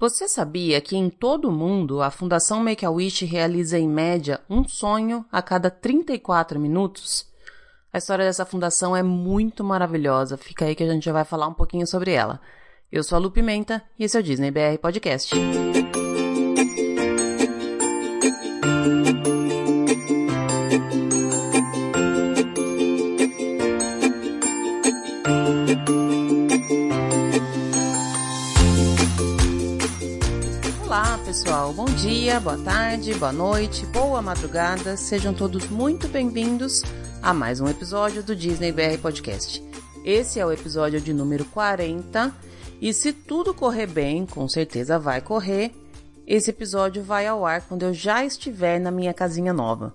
Você sabia que em todo o mundo a Fundação Make-A-Wish realiza em média um sonho a cada 34 minutos? A história dessa fundação é muito maravilhosa, fica aí que a gente já vai falar um pouquinho sobre ela. Eu sou a Lu Pimenta e esse é o Disney BR Podcast. Dia, boa tarde, boa noite, boa madrugada, sejam todos muito bem-vindos a mais um episódio do Disney BR Podcast. Esse é o episódio de número 40 e se tudo correr bem, com certeza vai correr, esse episódio vai ao ar quando eu já estiver na minha casinha nova.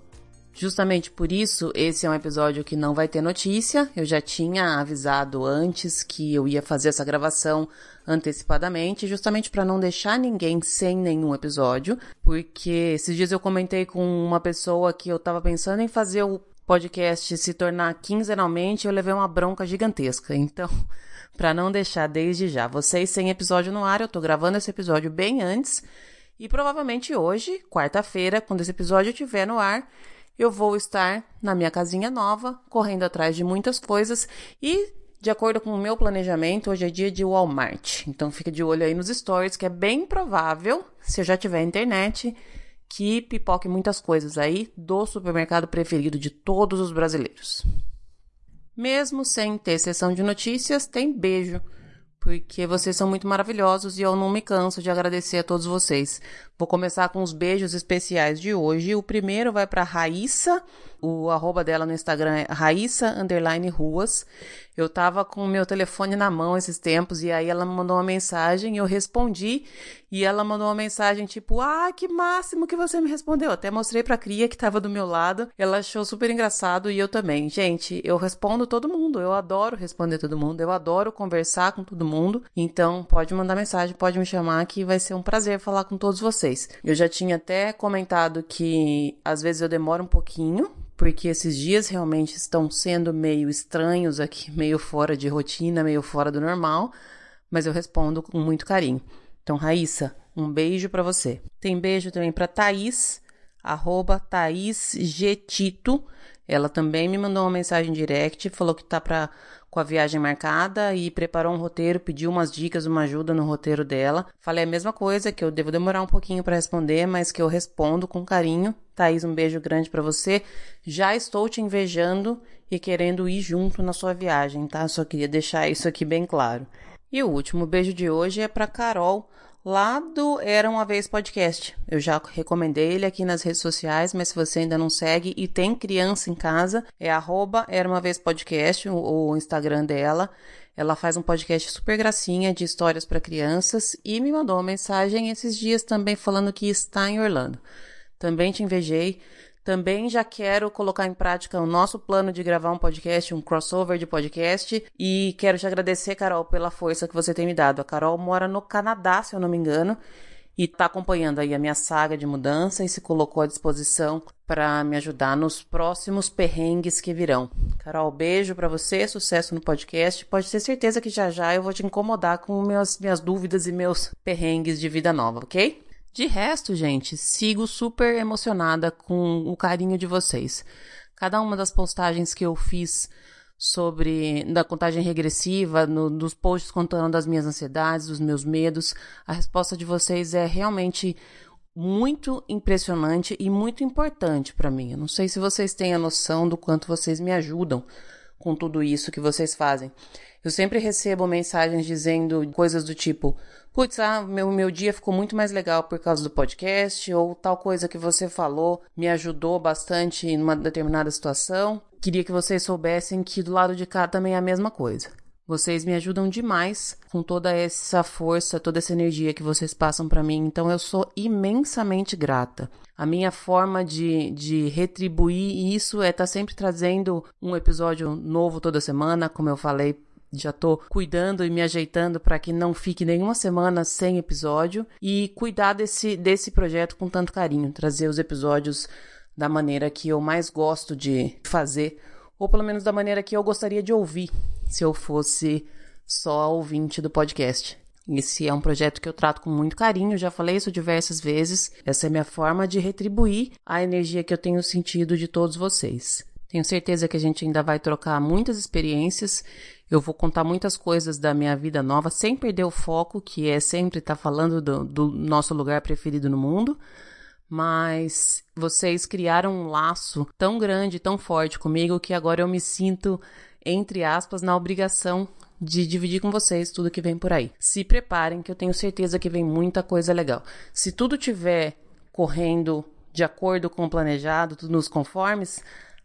Justamente por isso, esse é um episódio que não vai ter notícia. Eu já tinha avisado antes que eu ia fazer essa gravação antecipadamente, justamente para não deixar ninguém sem nenhum episódio, porque esses dias eu comentei com uma pessoa que eu tava pensando em fazer o podcast se tornar quinzenalmente, eu levei uma bronca gigantesca. Então, para não deixar desde já vocês sem episódio no ar, eu tô gravando esse episódio bem antes. E provavelmente hoje, quarta-feira, quando esse episódio estiver no ar, eu vou estar na minha casinha nova, correndo atrás de muitas coisas e, de acordo com o meu planejamento, hoje é dia de Walmart. Então fica de olho aí nos stories, que é bem provável, se eu já tiver internet, que pipoque muitas coisas aí do supermercado preferido de todos os brasileiros. Mesmo sem ter sessão de notícias, tem beijo porque vocês são muito maravilhosos e eu não me canso de agradecer a todos vocês. Vou começar com os beijos especiais de hoje. O primeiro vai para Raíssa, o arroba dela no Instagram é Raíssa Ruas. Eu tava com o meu telefone na mão esses tempos e aí ela me mandou uma mensagem, eu respondi e ela mandou uma mensagem tipo: "Ah, que máximo que você me respondeu". Até mostrei pra Cria que tava do meu lado. Ela achou super engraçado e eu também. Gente, eu respondo todo mundo. Eu adoro responder todo mundo. Eu adoro conversar com todo mundo. Então, pode mandar mensagem, pode me chamar que vai ser um prazer falar com todos vocês. Eu já tinha até comentado que às vezes eu demoro um pouquinho porque esses dias realmente estão sendo meio estranhos aqui, meio fora de rotina, meio fora do normal, mas eu respondo com muito carinho. Então, Raíssa, um beijo para você. Tem beijo também para Thaís, arroba Thaís Getito. Ela também me mandou uma mensagem direct, falou que tá pra, com a viagem marcada e preparou um roteiro, pediu umas dicas, uma ajuda no roteiro dela. Falei a mesma coisa, que eu devo demorar um pouquinho para responder, mas que eu respondo com carinho. Thaís, um beijo grande para você. Já estou te invejando e querendo ir junto na sua viagem, tá? Só queria deixar isso aqui bem claro. E o último beijo de hoje é para Carol, lá do Era Uma Vez Podcast. Eu já recomendei ele aqui nas redes sociais, mas se você ainda não segue e tem criança em casa, é arroba Era Uma Vez Podcast, o, o Instagram dela. Ela faz um podcast super gracinha de histórias para crianças e me mandou uma mensagem esses dias também falando que está em Orlando. Também te invejei. Também já quero colocar em prática o nosso plano de gravar um podcast, um crossover de podcast. E quero te agradecer, Carol, pela força que você tem me dado. A Carol mora no Canadá, se eu não me engano, e está acompanhando aí a minha saga de mudança e se colocou à disposição para me ajudar nos próximos perrengues que virão. Carol, beijo para você, sucesso no podcast. Pode ter certeza que já já eu vou te incomodar com meus, minhas dúvidas e meus perrengues de vida nova, ok? De resto, gente, sigo super emocionada com o carinho de vocês. Cada uma das postagens que eu fiz sobre da contagem regressiva, no, dos posts contando das minhas ansiedades, dos meus medos, a resposta de vocês é realmente muito impressionante e muito importante para mim. Eu não sei se vocês têm a noção do quanto vocês me ajudam com tudo isso que vocês fazem. Eu sempre recebo mensagens dizendo coisas do tipo: putz, ah, meu, meu dia ficou muito mais legal por causa do podcast, ou tal coisa que você falou me ajudou bastante em uma determinada situação. Queria que vocês soubessem que do lado de cá também é a mesma coisa. Vocês me ajudam demais com toda essa força, toda essa energia que vocês passam para mim, então eu sou imensamente grata. A minha forma de, de retribuir isso é estar tá sempre trazendo um episódio novo toda semana, como eu falei já tô cuidando e me ajeitando para que não fique nenhuma semana sem episódio e cuidar desse, desse projeto com tanto carinho, trazer os episódios da maneira que eu mais gosto de fazer, ou pelo menos da maneira que eu gostaria de ouvir se eu fosse só ouvinte do podcast. Esse é um projeto que eu trato com muito carinho, já falei isso diversas vezes. Essa é minha forma de retribuir a energia que eu tenho sentido de todos vocês. Tenho certeza que a gente ainda vai trocar muitas experiências. Eu vou contar muitas coisas da minha vida nova, sem perder o foco, que é sempre estar tá falando do, do nosso lugar preferido no mundo mas vocês criaram um laço tão grande, tão forte comigo que agora eu me sinto, entre aspas, na obrigação de dividir com vocês tudo que vem por aí. Se preparem, que eu tenho certeza que vem muita coisa legal. Se tudo tiver correndo de acordo com o planejado, tudo nos conformes,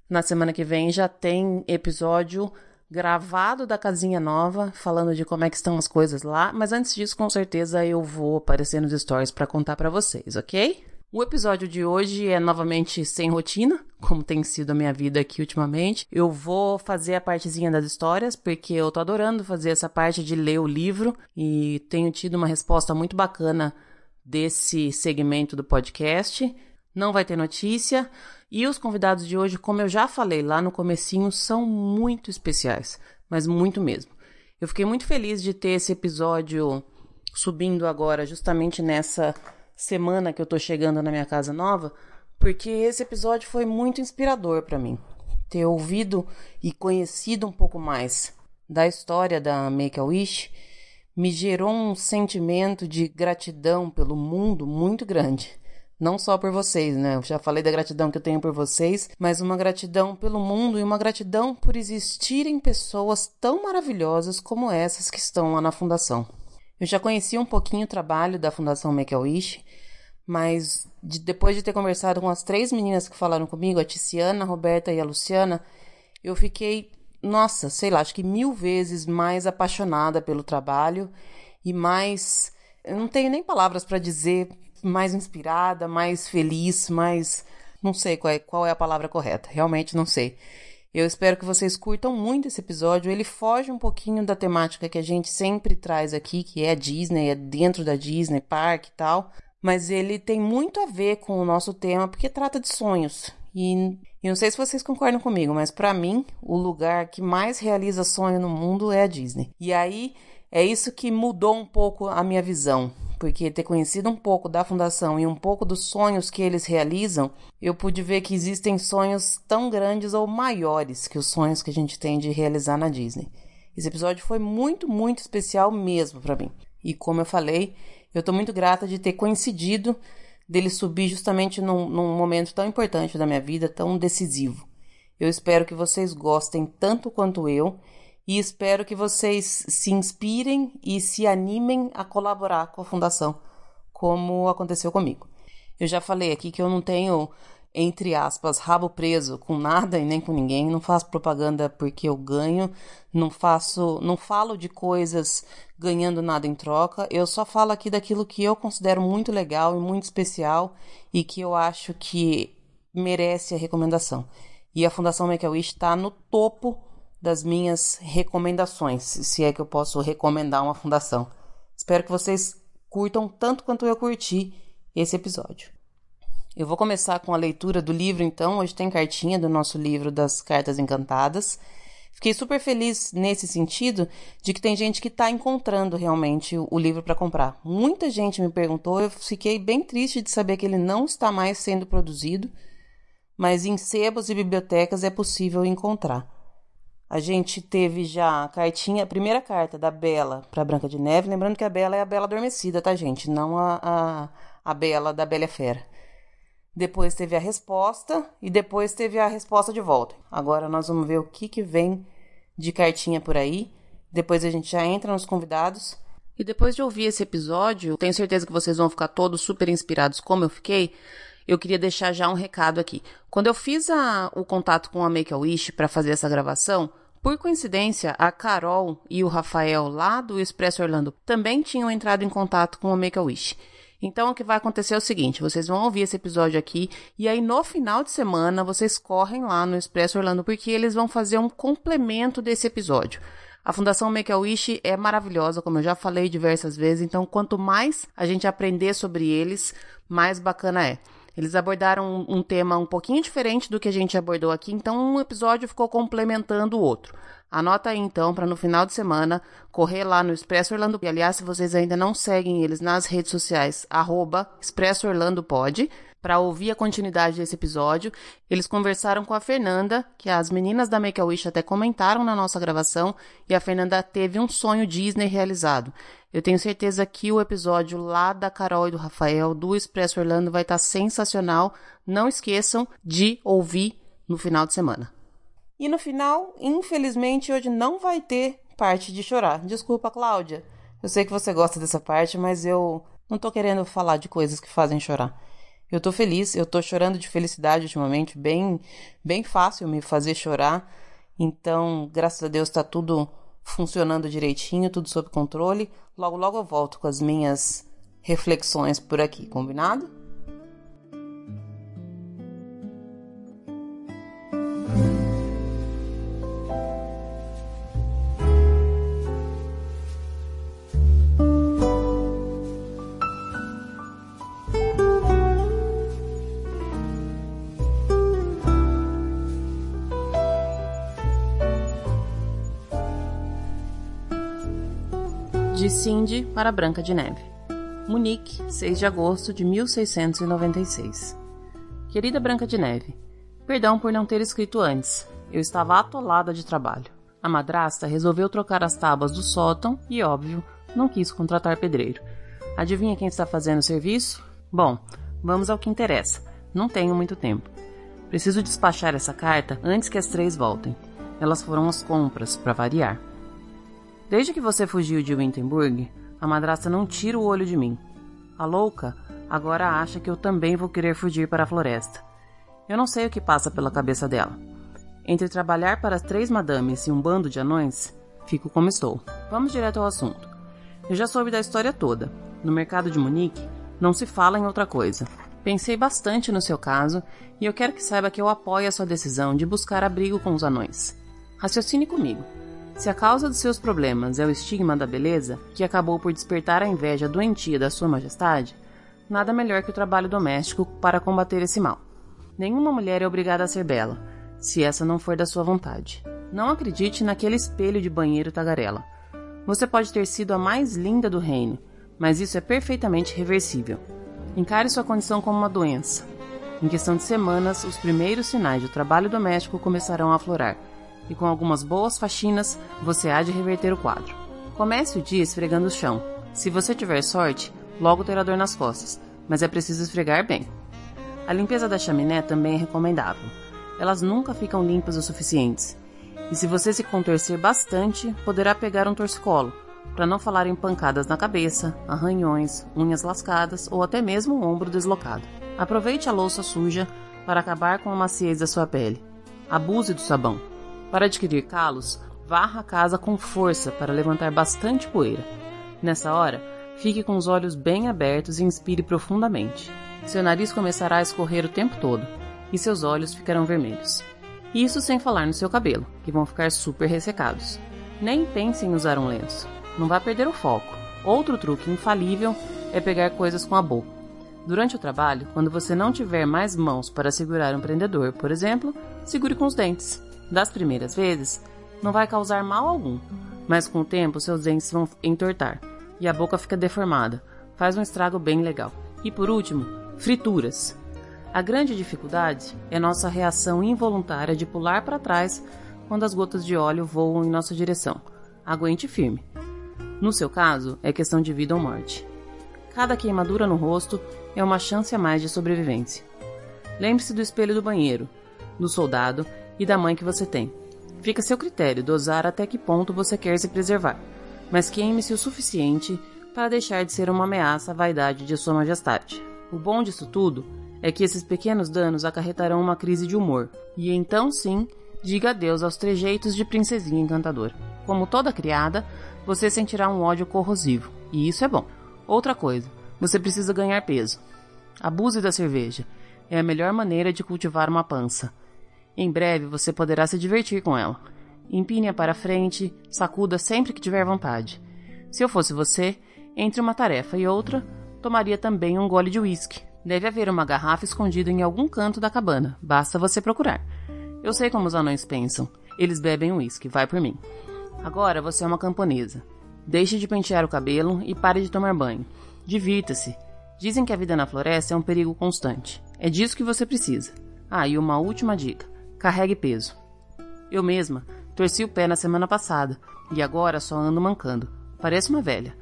na semana que vem já tem episódio gravado da casinha nova, falando de como é que estão as coisas lá, mas antes disso, com certeza eu vou aparecer nos stories para contar para vocês, OK? O episódio de hoje é novamente sem rotina, como tem sido a minha vida aqui ultimamente. Eu vou fazer a partezinha das histórias, porque eu tô adorando fazer essa parte de ler o livro e tenho tido uma resposta muito bacana desse segmento do podcast. Não vai ter notícia. E os convidados de hoje, como eu já falei lá no comecinho, são muito especiais, mas muito mesmo. Eu fiquei muito feliz de ter esse episódio subindo agora justamente nessa semana que eu tô chegando na minha casa nova, porque esse episódio foi muito inspirador para mim. Ter ouvido e conhecido um pouco mais da história da Make a Wish me gerou um sentimento de gratidão pelo mundo muito grande. Não só por vocês, né? Eu já falei da gratidão que eu tenho por vocês, mas uma gratidão pelo mundo e uma gratidão por existirem pessoas tão maravilhosas como essas que estão lá na fundação. Eu já conhecia um pouquinho o trabalho da Fundação Make-A-Wish, mas de, depois de ter conversado com as três meninas que falaram comigo, a Tiziana, a Roberta e a Luciana, eu fiquei, nossa, sei lá, acho que mil vezes mais apaixonada pelo trabalho e mais. Eu não tenho nem palavras para dizer, mais inspirada, mais feliz, mais. Não sei qual é, qual é a palavra correta, realmente não sei. Eu espero que vocês curtam muito esse episódio. Ele foge um pouquinho da temática que a gente sempre traz aqui, que é a Disney, é dentro da Disney, parque e tal. Mas ele tem muito a ver com o nosso tema, porque trata de sonhos. E, e não sei se vocês concordam comigo, mas para mim, o lugar que mais realiza sonho no mundo é a Disney. E aí, é isso que mudou um pouco a minha visão porque ter conhecido um pouco da fundação e um pouco dos sonhos que eles realizam, eu pude ver que existem sonhos tão grandes ou maiores que os sonhos que a gente tem de realizar na Disney. Esse episódio foi muito, muito especial mesmo para mim. E como eu falei, eu estou muito grata de ter coincidido dele subir justamente num, num momento tão importante da minha vida, tão decisivo. Eu espero que vocês gostem tanto quanto eu e espero que vocês se inspirem e se animem a colaborar com a fundação, como aconteceu comigo. Eu já falei aqui que eu não tenho, entre aspas, rabo preso com nada e nem com ninguém, não faço propaganda porque eu ganho, não faço, não falo de coisas ganhando nada em troca, eu só falo aqui daquilo que eu considero muito legal e muito especial e que eu acho que merece a recomendação. E a Fundação Make-A-Wish está no topo das minhas recomendações, se é que eu posso recomendar uma fundação. Espero que vocês curtam tanto quanto eu curti esse episódio. Eu vou começar com a leitura do livro, então. Hoje tem cartinha do nosso livro das Cartas Encantadas. Fiquei super feliz nesse sentido de que tem gente que está encontrando realmente o livro para comprar. Muita gente me perguntou, eu fiquei bem triste de saber que ele não está mais sendo produzido, mas em sebos e bibliotecas é possível encontrar. A gente teve já a cartinha, a primeira carta da Bela para Branca de Neve. Lembrando que a Bela é a Bela Adormecida, tá, gente? Não a, a, a Bela da Bela Fera. Depois teve a resposta e depois teve a resposta de volta. Agora nós vamos ver o que, que vem de cartinha por aí. Depois a gente já entra nos convidados. E depois de ouvir esse episódio, tenho certeza que vocês vão ficar todos super inspirados, como eu fiquei eu queria deixar já um recado aqui. Quando eu fiz a, o contato com a Make-A-Wish para fazer essa gravação, por coincidência, a Carol e o Rafael lá do Expresso Orlando também tinham entrado em contato com a Make-A-Wish. Então, o que vai acontecer é o seguinte: vocês vão ouvir esse episódio aqui, e aí no final de semana vocês correm lá no Expresso Orlando, porque eles vão fazer um complemento desse episódio. A Fundação Make-A-Wish é maravilhosa, como eu já falei diversas vezes, então quanto mais a gente aprender sobre eles, mais bacana é. Eles abordaram um, um tema um pouquinho diferente do que a gente abordou aqui, então um episódio ficou complementando o outro. Anota aí então para no final de semana correr lá no Expresso Orlando. E aliás, se vocês ainda não seguem eles nas redes sociais, arroba Expresso Orlando Pode, para ouvir a continuidade desse episódio. Eles conversaram com a Fernanda, que as meninas da Make a Wish até comentaram na nossa gravação, e a Fernanda teve um sonho Disney realizado. Eu tenho certeza que o episódio lá da Carol e do Rafael do Expresso Orlando vai estar sensacional. Não esqueçam de ouvir no final de semana. E no final, infelizmente, hoje não vai ter parte de chorar. Desculpa, Cláudia. Eu sei que você gosta dessa parte, mas eu não tô querendo falar de coisas que fazem chorar. Eu tô feliz, eu tô chorando de felicidade ultimamente, bem, bem fácil me fazer chorar. Então, graças a Deus tá tudo funcionando direitinho, tudo sob controle. Logo, logo eu volto com as minhas reflexões por aqui, combinado? De Cindy para Branca de Neve. Munique, 6 de agosto de 1696. Querida Branca de Neve, perdão por não ter escrito antes. Eu estava atolada de trabalho. A madrasta resolveu trocar as tábuas do sótão e, óbvio, não quis contratar pedreiro. Adivinha quem está fazendo o serviço? Bom, vamos ao que interessa. Não tenho muito tempo. Preciso despachar essa carta antes que as três voltem. Elas foram às compras, para variar. Desde que você fugiu de Wittenberg, a madrasta não tira o olho de mim. A louca agora acha que eu também vou querer fugir para a floresta. Eu não sei o que passa pela cabeça dela. Entre trabalhar para as três madames e um bando de anões, fico como estou. Vamos direto ao assunto. Eu já soube da história toda. No mercado de Munique, não se fala em outra coisa. Pensei bastante no seu caso e eu quero que saiba que eu apoio a sua decisão de buscar abrigo com os anões. Raciocine comigo. Se a causa dos seus problemas é o estigma da beleza, que acabou por despertar a inveja doentia da Sua Majestade, nada melhor que o trabalho doméstico para combater esse mal. Nenhuma mulher é obrigada a ser bela, se essa não for da sua vontade. Não acredite naquele espelho de banheiro tagarela. Você pode ter sido a mais linda do reino, mas isso é perfeitamente reversível. Encare sua condição como uma doença. Em questão de semanas, os primeiros sinais do trabalho doméstico começarão a aflorar e com algumas boas faxinas você há de reverter o quadro. Comece o dia esfregando o chão. Se você tiver sorte, logo terá dor nas costas, mas é preciso esfregar bem. A limpeza da chaminé também é recomendável. Elas nunca ficam limpas o suficientes. E se você se contorcer bastante, poderá pegar um torcicolo, para não falar em pancadas na cabeça, arranhões, unhas lascadas ou até mesmo um ombro deslocado. Aproveite a louça suja para acabar com a maciez da sua pele. Abuse do sabão. Para adquirir calos, varra a casa com força para levantar bastante poeira. Nessa hora, fique com os olhos bem abertos e inspire profundamente. Seu nariz começará a escorrer o tempo todo e seus olhos ficarão vermelhos. Isso sem falar no seu cabelo, que vão ficar super ressecados. Nem pense em usar um lenço. Não vá perder o foco. Outro truque infalível é pegar coisas com a boca. Durante o trabalho, quando você não tiver mais mãos para segurar um prendedor, por exemplo, segure com os dentes. Das primeiras vezes, não vai causar mal algum, mas com o tempo seus dentes vão entortar e a boca fica deformada, faz um estrago bem legal. E por último, frituras. A grande dificuldade é nossa reação involuntária de pular para trás quando as gotas de óleo voam em nossa direção. Aguente firme. No seu caso, é questão de vida ou morte. Cada queimadura no rosto é uma chance a mais de sobrevivência. Lembre-se do espelho do banheiro, do soldado e da mãe que você tem. Fica a seu critério dosar até que ponto você quer se preservar, mas queime-se o suficiente para deixar de ser uma ameaça à vaidade de Sua Majestade. O bom disso tudo é que esses pequenos danos acarretarão uma crise de humor, e então sim, diga adeus aos trejeitos de princesinha encantadora. Como toda criada, você sentirá um ódio corrosivo, e isso é bom. Outra coisa, você precisa ganhar peso. Abuse da cerveja. É a melhor maneira de cultivar uma pança. Em breve você poderá se divertir com ela. Empine-a para frente, sacuda sempre que tiver vontade. Se eu fosse você, entre uma tarefa e outra, tomaria também um gole de uísque. Deve haver uma garrafa escondida em algum canto da cabana, basta você procurar. Eu sei como os anões pensam. Eles bebem uísque, vai por mim. Agora você é uma camponesa. Deixe de pentear o cabelo e pare de tomar banho. Divirta-se. Dizem que a vida na floresta é um perigo constante. É disso que você precisa. Ah, e uma última dica: carregue peso. Eu mesma torci o pé na semana passada e agora só ando mancando. Parece uma velha.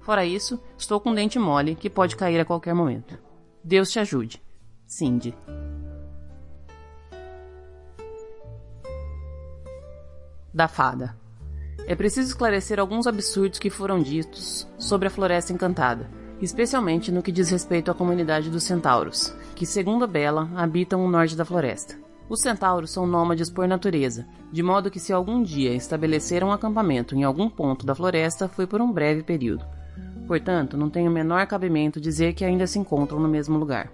Fora isso, estou com um dente mole que pode cair a qualquer momento. Deus te ajude. Cindy. Da fada. É preciso esclarecer alguns absurdos que foram ditos sobre a Floresta Encantada, especialmente no que diz respeito à comunidade dos centauros, que, segundo a Bela, habitam o norte da floresta. Os centauros são nômades por natureza, de modo que se algum dia estabeleceram um acampamento em algum ponto da floresta foi por um breve período. Portanto, não tem o menor cabimento dizer que ainda se encontram no mesmo lugar.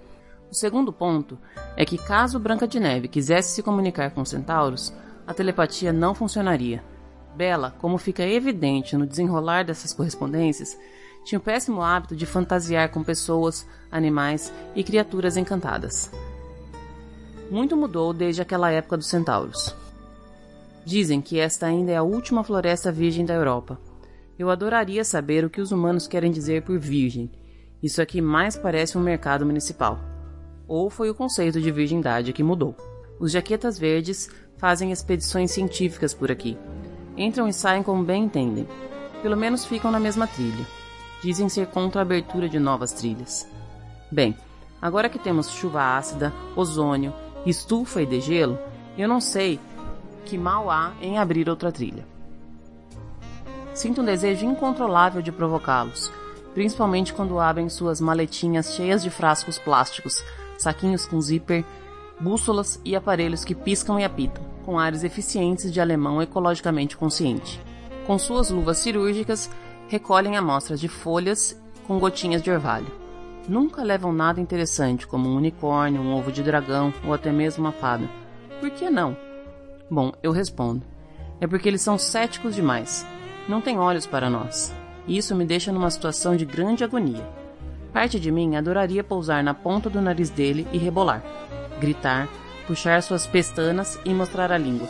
O segundo ponto é que caso Branca de Neve quisesse se comunicar com os centauros, a telepatia não funcionaria. Bela, como fica evidente no desenrolar dessas correspondências, tinha o péssimo hábito de fantasiar com pessoas, animais e criaturas encantadas. Muito mudou desde aquela época dos centauros. Dizem que esta ainda é a última floresta virgem da Europa. Eu adoraria saber o que os humanos querem dizer por virgem. Isso aqui mais parece um mercado municipal. Ou foi o conceito de virgindade que mudou. Os jaquetas verdes fazem expedições científicas por aqui. Entram e saem como bem entendem. Pelo menos ficam na mesma trilha. Dizem ser contra a abertura de novas trilhas. Bem, agora que temos chuva ácida, ozônio, estufa e degelo, eu não sei que mal há em abrir outra trilha. Sinto um desejo incontrolável de provocá-los, principalmente quando abrem suas maletinhas cheias de frascos plásticos, saquinhos com zíper, bússolas e aparelhos que piscam e apitam, com ares eficientes de alemão ecologicamente consciente. Com suas luvas cirúrgicas, recolhem amostras de folhas com gotinhas de orvalho. Nunca levam nada interessante, como um unicórnio, um ovo de dragão ou até mesmo uma fada. Por que não? Bom, eu respondo. É porque eles são céticos demais não tem olhos para nós. E isso me deixa numa situação de grande agonia. Parte de mim adoraria pousar na ponta do nariz dele e rebolar, gritar, puxar suas pestanas e mostrar a língua.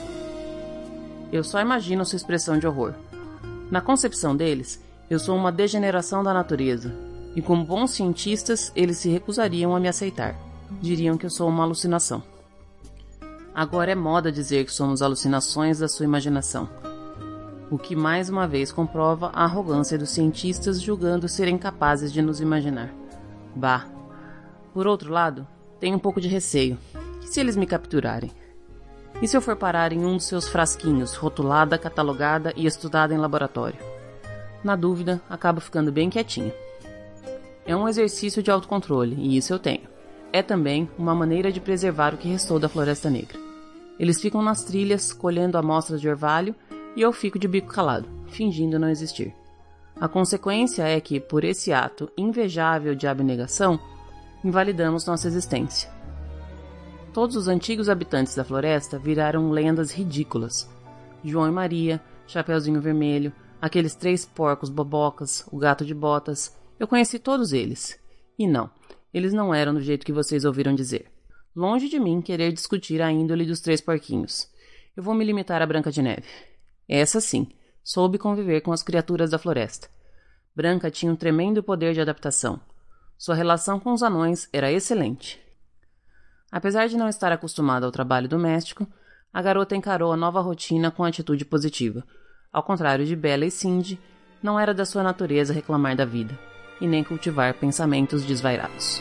Eu só imagino sua expressão de horror. Na concepção deles, eu sou uma degeneração da natureza, e como bons cientistas, eles se recusariam a me aceitar. Diriam que eu sou uma alucinação. Agora é moda dizer que somos alucinações da sua imaginação o que mais uma vez comprova a arrogância dos cientistas julgando serem capazes de nos imaginar. Bah! Por outro lado, tenho um pouco de receio. E se eles me capturarem? E se eu for parar em um dos seus frasquinhos, rotulada, catalogada e estudada em laboratório? Na dúvida, acabo ficando bem quietinha. É um exercício de autocontrole, e isso eu tenho. É também uma maneira de preservar o que restou da Floresta Negra. Eles ficam nas trilhas, colhendo amostras de orvalho e eu fico de bico calado, fingindo não existir. A consequência é que, por esse ato invejável de abnegação, invalidamos nossa existência. Todos os antigos habitantes da floresta viraram lendas ridículas. João e Maria, Chapeuzinho Vermelho, aqueles três porcos bobocas, o gato de botas, eu conheci todos eles. E não, eles não eram do jeito que vocês ouviram dizer. Longe de mim querer discutir a índole dos três porquinhos. Eu vou me limitar a Branca de Neve. Essa sim, soube conviver com as criaturas da floresta. Branca tinha um tremendo poder de adaptação. Sua relação com os anões era excelente. Apesar de não estar acostumada ao trabalho doméstico, a garota encarou a nova rotina com atitude positiva. Ao contrário de Bella e Cindy, não era da sua natureza reclamar da vida, e nem cultivar pensamentos desvairados.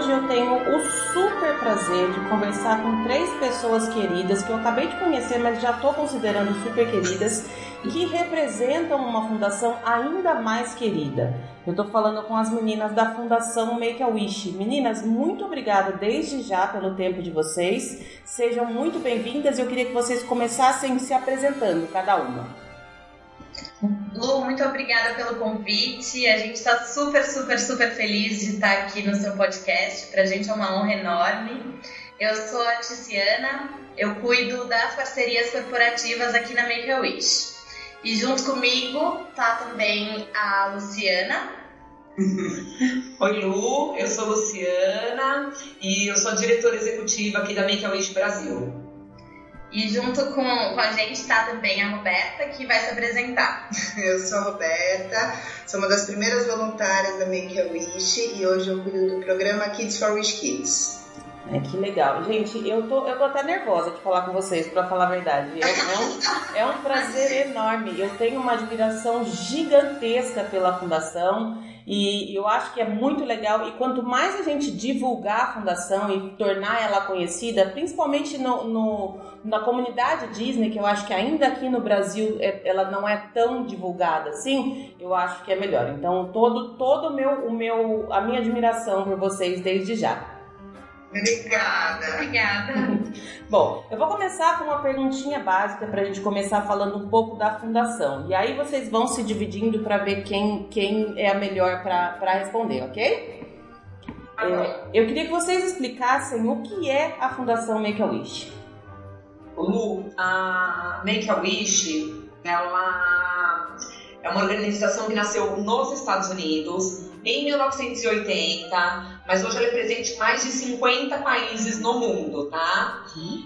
Hoje eu tenho o super prazer de conversar com três pessoas queridas que eu acabei de conhecer, mas já estou considerando super queridas, que representam uma fundação ainda mais querida. Eu estou falando com as meninas da Fundação Make a Wish. Meninas, muito obrigada desde já pelo tempo de vocês. Sejam muito bem-vindas e eu queria que vocês começassem se apresentando, cada uma. Lu, muito obrigada pelo convite. A gente está super, super, super feliz de estar aqui no seu podcast. Para a gente é uma honra enorme. Eu sou a Tiziana, eu cuido das parcerias corporativas aqui na Make a Wish. E junto comigo tá também a Luciana. Oi, Lu, eu sou Luciana e eu sou a diretora executiva aqui da Make a Wish Brasil. E junto com, com a gente está também a Roberta, que vai se apresentar. Eu sou a Roberta, sou uma das primeiras voluntárias da Make a Wish e hoje eu cuido do programa Kids for Wish Kids. É, que legal. Gente, eu tô, eu tô até nervosa de falar com vocês, para falar a verdade. É, é, um, é um prazer enorme. Eu tenho uma admiração gigantesca pela Fundação e eu acho que é muito legal. E quanto mais a gente divulgar a Fundação e tornar ela conhecida, principalmente no, no na comunidade Disney, que eu acho que ainda aqui no Brasil é, ela não é tão divulgada assim, eu acho que é melhor. Então, todo, todo meu, o meu, a minha admiração por vocês desde já. Obrigada. Obrigada. Bom, eu vou começar com uma perguntinha básica para a gente começar falando um pouco da fundação. E aí vocês vão se dividindo para ver quem, quem é a melhor para responder, ok? É, eu queria que vocês explicassem o que é a Fundação Make-A-Wish. Lu, a Make-A-Wish, ela é uma organização que nasceu nos Estados Unidos em 1980, mas hoje ela é presente em mais de 50 países no mundo, tá?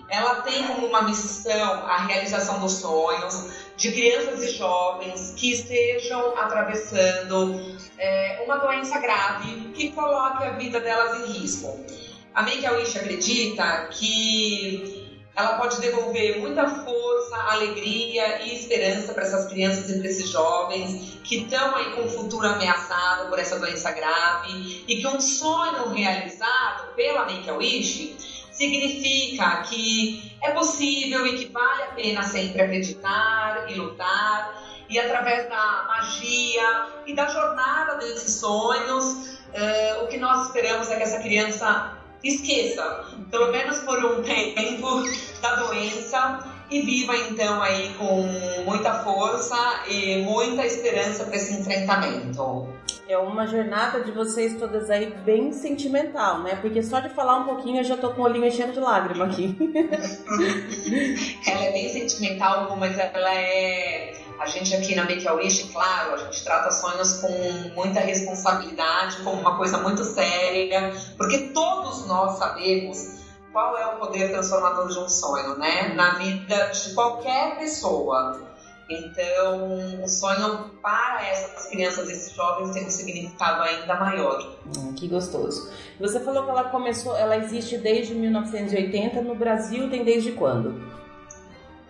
Ela tem como uma missão a realização dos sonhos de crianças e jovens que estejam atravessando é, uma doença grave que coloque a vida delas em risco. A Make a Wish acredita que ela pode devolver muita força, alegria e esperança para essas crianças e para esses jovens que estão aí com o futuro ameaçado por essa doença grave e que um sonho realizado pela Make a Wish significa que é possível e que vale a pena sempre acreditar e lutar e através da magia e da jornada desses sonhos, uh, o que nós esperamos é que essa criança esqueça, pelo menos por um tempo, da doença e viva então aí com muita força e muita esperança para esse enfrentamento. É uma jornada de vocês todas aí bem sentimental, né? Porque só de falar um pouquinho eu já tô com o olhinho enchendo de lágrima aqui. ela é bem sentimental, mas ela é a gente aqui na Make a Wish, claro, a gente trata sonhos com muita responsabilidade, como uma coisa muito séria, porque todos nós sabemos qual é o poder transformador de um sonho, né? Na vida de qualquer pessoa. Então, o sonho para essas crianças, esses jovens, tem um significado ainda maior. Hum, que gostoso. Você falou que ela começou, ela existe desde 1980. No Brasil, tem desde quando?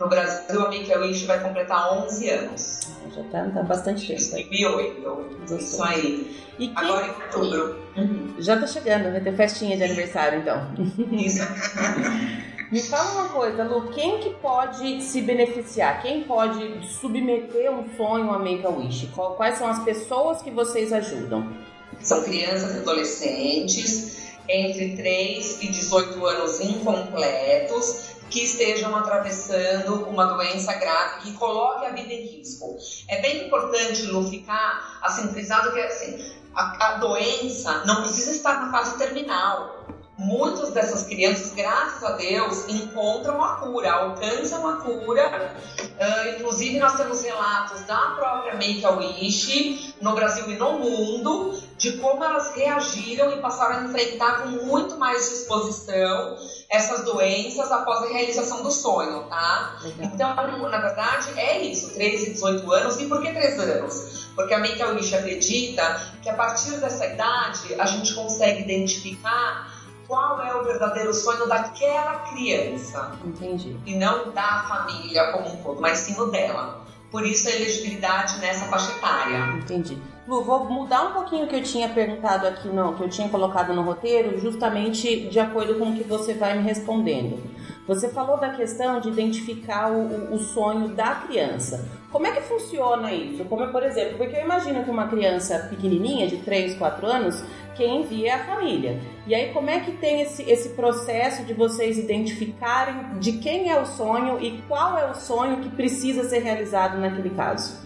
No Brasil, a Make a Wish vai completar 11 anos. Já está tá bastante tempo. 2008. Isso aí. E quem... Agora em outubro. Uhum. Já está chegando, vai ter festinha de aniversário, então. Isso. Me fala uma coisa, Lu, quem que pode se beneficiar? Quem pode submeter um sonho a Make a Wish? Quais são as pessoas que vocês ajudam? São crianças e adolescentes entre 3 e 18 anos incompletos que estejam atravessando uma doença grave que coloque a vida em risco. É bem importante, Lu, ficar assim, frisado que assim, a, a doença não precisa estar na fase terminal muitas dessas crianças, graças a Deus, encontram a cura, alcançam a cura. Uh, inclusive, nós temos relatos da própria Make-A-Wish, no Brasil e no mundo, de como elas reagiram e passaram a enfrentar com muito mais disposição essas doenças após a realização do sonho, tá? Então, na verdade, é isso, 13 e 18 anos. E por que 3 anos? Porque a Make-A-Wish acredita que a partir dessa idade a gente consegue identificar qual é o verdadeiro sonho daquela criança. Entendi. E não da família como um todo, mas sim o dela. Por isso a elegibilidade nessa faixa etária. Entendi. Lu, vou mudar um pouquinho o que eu tinha perguntado aqui, não, que eu tinha colocado no roteiro, justamente de acordo com o que você vai me respondendo. Você falou da questão de identificar o, o, sonho da criança. Como é que funciona isso? Como por exemplo, porque eu imagino que uma criança pequenininha, de 3, 4 anos, quem envia é a família. E aí, como é que tem esse, esse processo de vocês identificarem de quem é o sonho e qual é o sonho que precisa ser realizado naquele caso?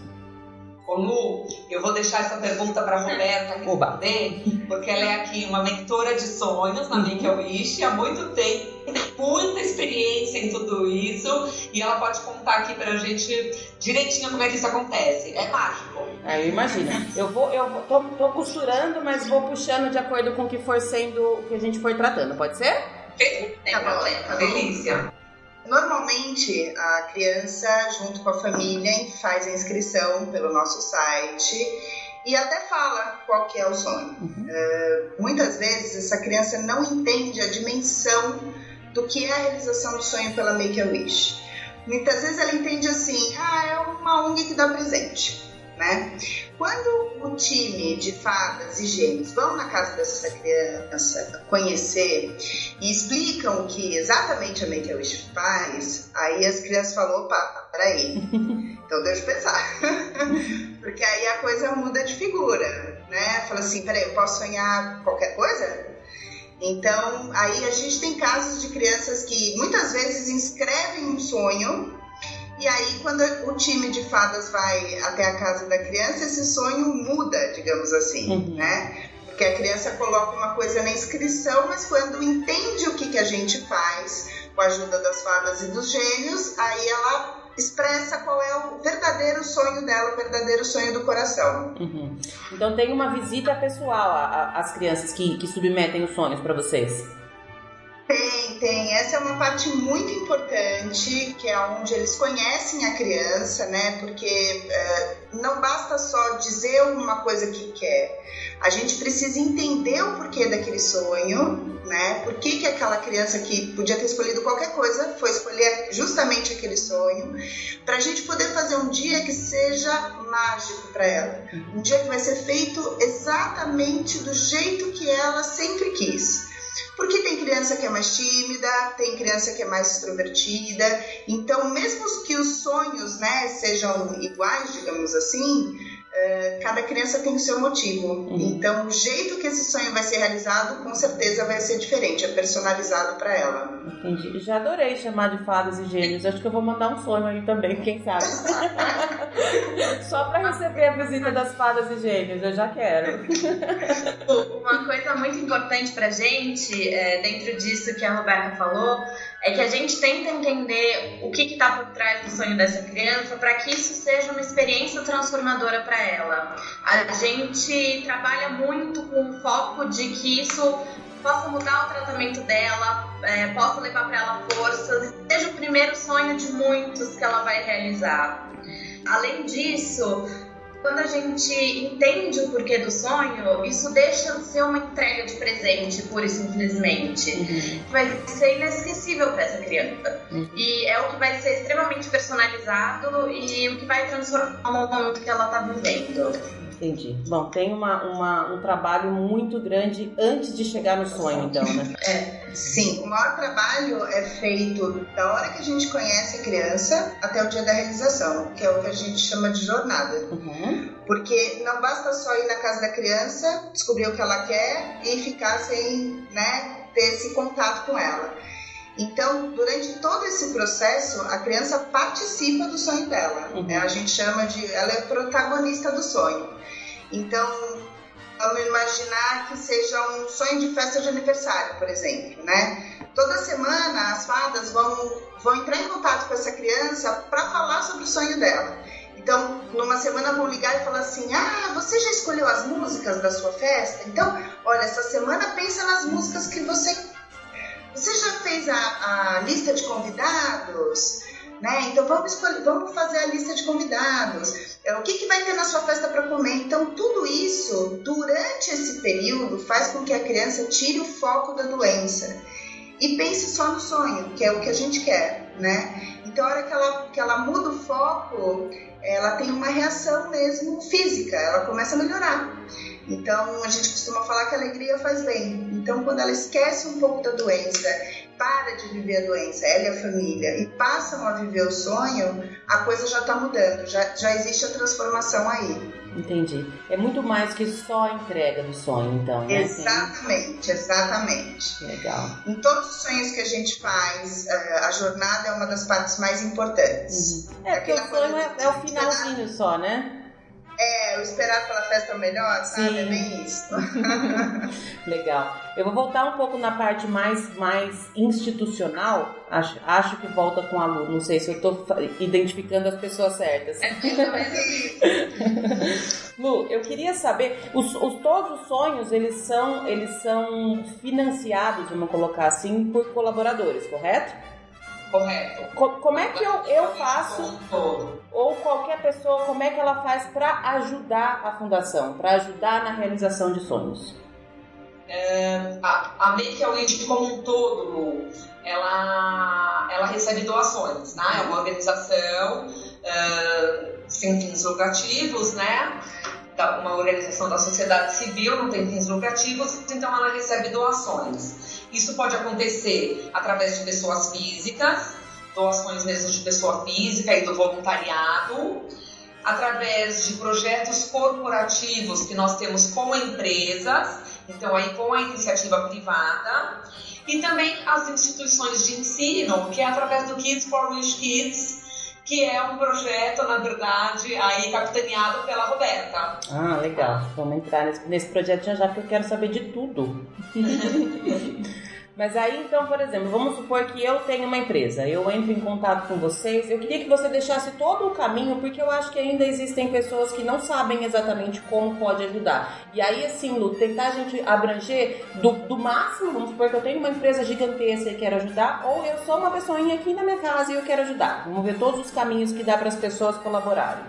Ô Lu, eu vou deixar essa pergunta para Roberta responder, porque ela é aqui uma mentora de sonhos na Make a Wish há muito tempo, tem muita experiência em tudo isso e ela pode contar aqui pra gente direitinho como é que isso acontece. É mágico. É, imagina. Eu vou, eu vou, tô, tô costurando, mas vou puxando de acordo com o que for sendo, o que a gente for tratando, pode ser? Tá problema, tá bom. delícia. Normalmente, a criança, junto com a família, faz a inscrição pelo nosso site e até fala qual que é o sonho. Eh, muitas vezes, essa criança não entende a dimensão do que é a realização do sonho pela Make-A-Wish. Muitas vezes ela entende assim, ah, é uma ONG que dá presente, né? Quando o time de fadas e gêmeos vão na casa dessa criança conhecer e explicam o que exatamente a Make-A-Wish faz, aí as crianças falam, opa, peraí, então deixa eu pensar. Porque aí a coisa muda de figura, né? Fala assim, peraí, eu posso sonhar qualquer coisa? Então, aí a gente tem casos de crianças que muitas vezes inscrevem um sonho e aí quando o time de fadas vai até a casa da criança, esse sonho muda, digamos assim, Uhum. né? Porque a criança coloca uma coisa na inscrição, mas quando entende o que, que a gente faz com a ajuda das fadas e dos gênios, aí ela expressa qual é o verdadeiro sonho dela, o verdadeiro sonho do coração. Uhum. Então tem uma visita pessoal às crianças que, que submetem os sonhos pra vocês. Tem, tem. Essa é uma parte muito importante, que é onde eles conhecem a criança, né? Porque eh, não basta só dizer uma coisa que quer. A gente precisa entender o porquê daquele sonho, né? Por que, que aquela criança que podia ter escolhido qualquer coisa foi escolher justamente aquele sonho, para a gente poder fazer um dia que seja mágico para ela. Um dia que vai ser feito exatamente do jeito que ela sempre quis. Porque tem criança que é mais tímida, tem criança que é mais extrovertida. Então, mesmo que os sonhos né, sejam iguais, digamos assim, eh, cada criança tem o seu motivo. Então, o jeito que esse sonho vai ser realizado, com certeza vai ser diferente, é personalizado para ela. Entendi. Já adorei chamar de fadas e gênios. Acho que eu vou mandar um sonho aí também, quem sabe. Só pra receber a visita das fadas e gênios, eu já quero. Uma coisa muito importante pra gente, é, dentro disso que a Roberta falou, é que a gente tenta entender o que está por trás do sonho dessa criança para que isso seja uma experiência transformadora para ela. A gente trabalha muito com o foco de que isso possa mudar o tratamento dela, é, possa levar para ela forças, seja o primeiro sonho de muitos que ela vai realizar. Além disso, quando a gente entende o porquê do sonho, isso deixa de ser uma entrega de presente, pura e simplesmente. Vai ser inesquecível para essa criança. Uhum. E é o que vai ser extremamente personalizado e o que vai transformar o momento que ela tá vivendo. Entendi. Bom, tem uma, uma- um trabalho muito grande antes de chegar no sonho, então, né? Sim, o maior trabalho é feito da hora que a gente conhece a criança até o dia da realização, que é o que a gente chama de jornada. Uhum. Porque não basta só ir na casa da criança, descobrir o que ela quer e ficar sem né, ter esse contato com ela. Então, durante todo esse processo, a criança participa do sonho dela. Uhum. né? A gente chama de. Ela é protagonista do sonho. Então, vamos imaginar que seja um sonho de festa de aniversário, por exemplo, né? Toda semana as fadas vão, vão entrar em contato com essa criança para falar sobre o sonho dela. Então, numa semana vão ligar e falar assim: Ah, você já escolheu as músicas da sua festa? Então, olha, essa semana pensa nas músicas que você. Você já fez a, a lista de convidados? Né? Então vamos, escolher, vamos fazer a lista de convidados. É, o que, que vai ter na sua festa para comer? Então, tudo isso, durante esse período, faz com que a criança tire o foco da doença e pense só no sonho, que é o que a gente quer, né? Então, a hora que ela, que ela muda o foco, ela tem uma reação mesmo física, ela começa a melhorar. Então, a gente costuma falar que a alegria faz bem. Então, quando ela esquece um pouco da doença, para de viver a doença, ela e a família, e passam a viver o sonho, a coisa já está mudando, já, já existe a transformação aí. Entendi. É muito mais que só a entrega do sonho, então, né? Exatamente, exatamente. Legal. Em todos os sonhos que a gente faz, eh, a jornada é uma das partes mais importantes. Uhum. É, porque o sonho é, é o finalzinho só, né? É, o esperar pela festa melhor, sabe? Sim. É bem isso. Legal. Eu vou voltar um pouco na parte mais, mais institucional. Acho, acho que volta com a Lu. Não sei se eu estou identificando as pessoas certas. É, Lu, eu queria saber, os, os, todos os sonhos, eles são, eles são financiados, vamos colocar assim, por colaboradores, correto? Correto. como é que eu, eu faço, ou qualquer pessoa, como é que ela faz para ajudar a fundação, para ajudar na realização de sonhos? É, a, a Make a Wish como um todo, Lu, ela, ela recebe doações, né? É uma organização uh, sem fins lucrativos, né? Uma organização da sociedade civil, não tem fins lucrativos, então ela recebe doações. Isso pode acontecer através de pessoas físicas, doações mesmo de pessoa física e do voluntariado, através de projetos corporativos que nós temos com empresas, então aí com a iniciativa privada, e também as instituições de ensino, que é através do Kids for Wish Kids, que é um projeto, na verdade, aí capitaneado pela Roberta. Ah, legal. Vamos entrar nesse, nesse projeto já já, porque eu quero saber de tudo. Mas aí, então, por exemplo, vamos supor que eu tenho uma empresa, eu entro em contato com vocês, eu queria que você deixasse todo o caminho, porque eu acho que ainda existem pessoas que não sabem exatamente como pode ajudar. E aí, assim, Lu, tentar a gente abranger do, do máximo, vamos supor que eu tenho uma empresa gigantesca e quero ajudar, ou eu sou uma pessoinha aqui na minha casa e eu quero ajudar. Vamos ver todos os caminhos que dá para as pessoas colaborarem.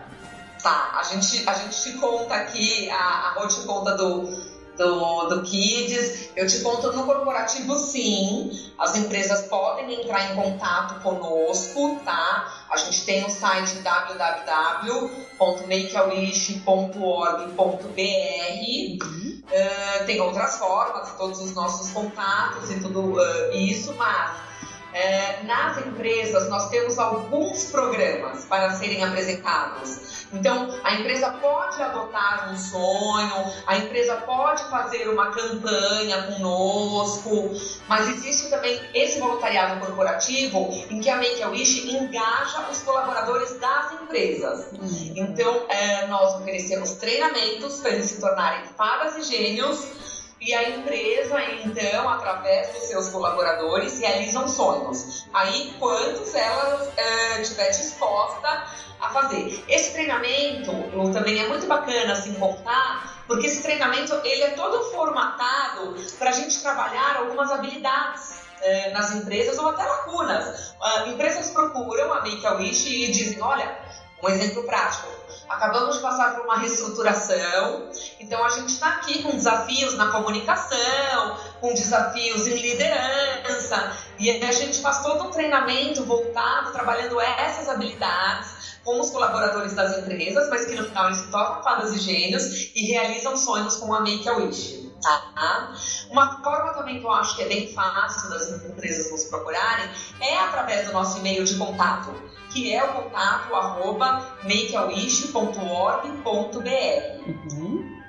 Tá, a gente, a gente te conta aqui, a, a Rô te conta do do, do Kids. Eu te conto no corporativo, sim. As empresas podem entrar em contato conosco, tá? A gente tem o site www.makeawish.org.br. Uhum. Uh, tem outras formas, todos os nossos contatos e tudo uh, isso, mas uh, nas empresas nós temos alguns programas para serem apresentados. Então, a empresa pode adotar um sonho, a empresa pode fazer uma campanha conosco, mas existe também esse voluntariado corporativo em que a Make a Wish engaja os colaboradores das empresas. Uhum. Então, é, nós oferecemos treinamentos para eles se tornarem fadas e gênios e a empresa, então, através dos seus colaboradores, realizam sonhos. Aí, quantos ela uh, disposta a fazer. Esse treinamento também é muito bacana assim contar, porque esse treinamento ele é todo formatado para a gente trabalhar algumas habilidades uh, nas empresas ou até lacunas. Uh, empresas procuram a Make a Wish e dizem, olha, um exemplo prático acabamos de passar por uma reestruturação, então a gente está aqui com desafios na comunicação, com desafios em liderança, e a gente faz todo um treinamento voltado, trabalhando essas habilidades com os colaboradores das empresas, mas que no final eles se tornam fadas e gênios e realizam sonhos com a Make a Wish. Tá? Uma forma também que eu acho que é bem fácil das empresas nos procurarem é através do nosso e-mail de contato que é o contato arroba makeawish.org.br. Uhum.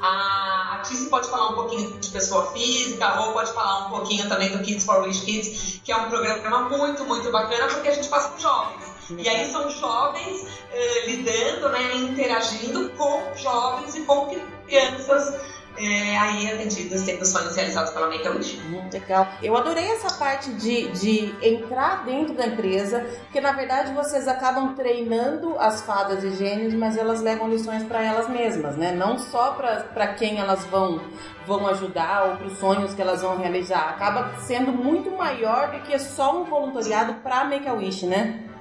A, a Tice pode falar um pouquinho de pessoa física, ou pode falar um pouquinho também do Kids for Wish Kids, que é um programa muito, muito bacana, porque a gente faz com jovens. E aí são jovens eh, lidando, né, interagindo com jovens e com crianças é, aí atendidos tendo sonhos realizados pela Make a Wish. Muito legal. Eu adorei essa parte de, de entrar dentro da empresa, porque na verdade vocês acabam treinando as fadas e gênios, mas elas levam lições para elas mesmas, né? Não só para quem elas vão vão ajudar ou para os sonhos que elas vão realizar. Acaba sendo muito maior do que só um voluntariado para Make a Wish, né?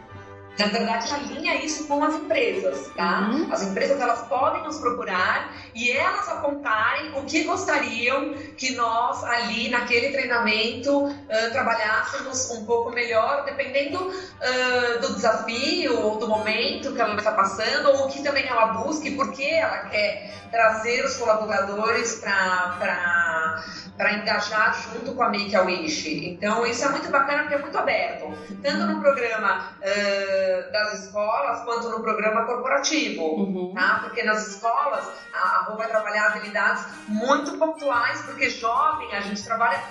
Na verdade, alinha isso com as empresas, tá? Uhum. As empresas elas podem nos procurar e elas apontarem o que gostariam que nós ali naquele treinamento uh, trabalhássemos um pouco melhor, dependendo uh, do desafio ou do momento que ela está passando ou o que também ela busque, porque ela quer trazer os colaboradores para para engajar junto com a Make a Wish. Então, isso é muito bacana porque é muito aberto, tanto no programa uh, das escolas quanto no programa corporativo, uhum. tá? Porque nas escolas a Rô vai trabalhar habilidades muito pontuais, porque jovem a gente trabalha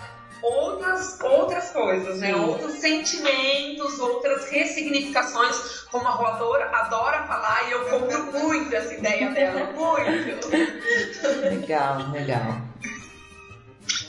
outras, outras coisas, né? Outros sentimentos, outras ressignificações, como a Rô adora, falar e eu compro muito essa ideia dela, muito. Legal, legal.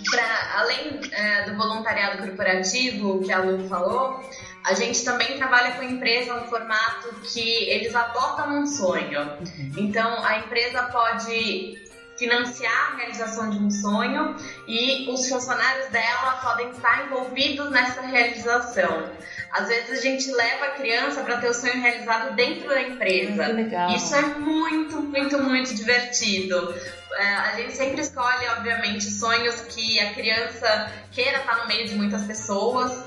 Pra, além é, do voluntariado corporativo que a Lu falou, a gente também trabalha com a empresa no formato que eles adotam um sonho. Então, a empresa pode financiar a realização de um sonho e os funcionários dela podem estar envolvidos nessa realização. Às vezes a gente leva a criança para ter o sonho realizado dentro da empresa. Isso é muito, muito, muito divertido. É, a gente sempre escolhe, obviamente, sonhos que a criança queira estar no meio de muitas pessoas.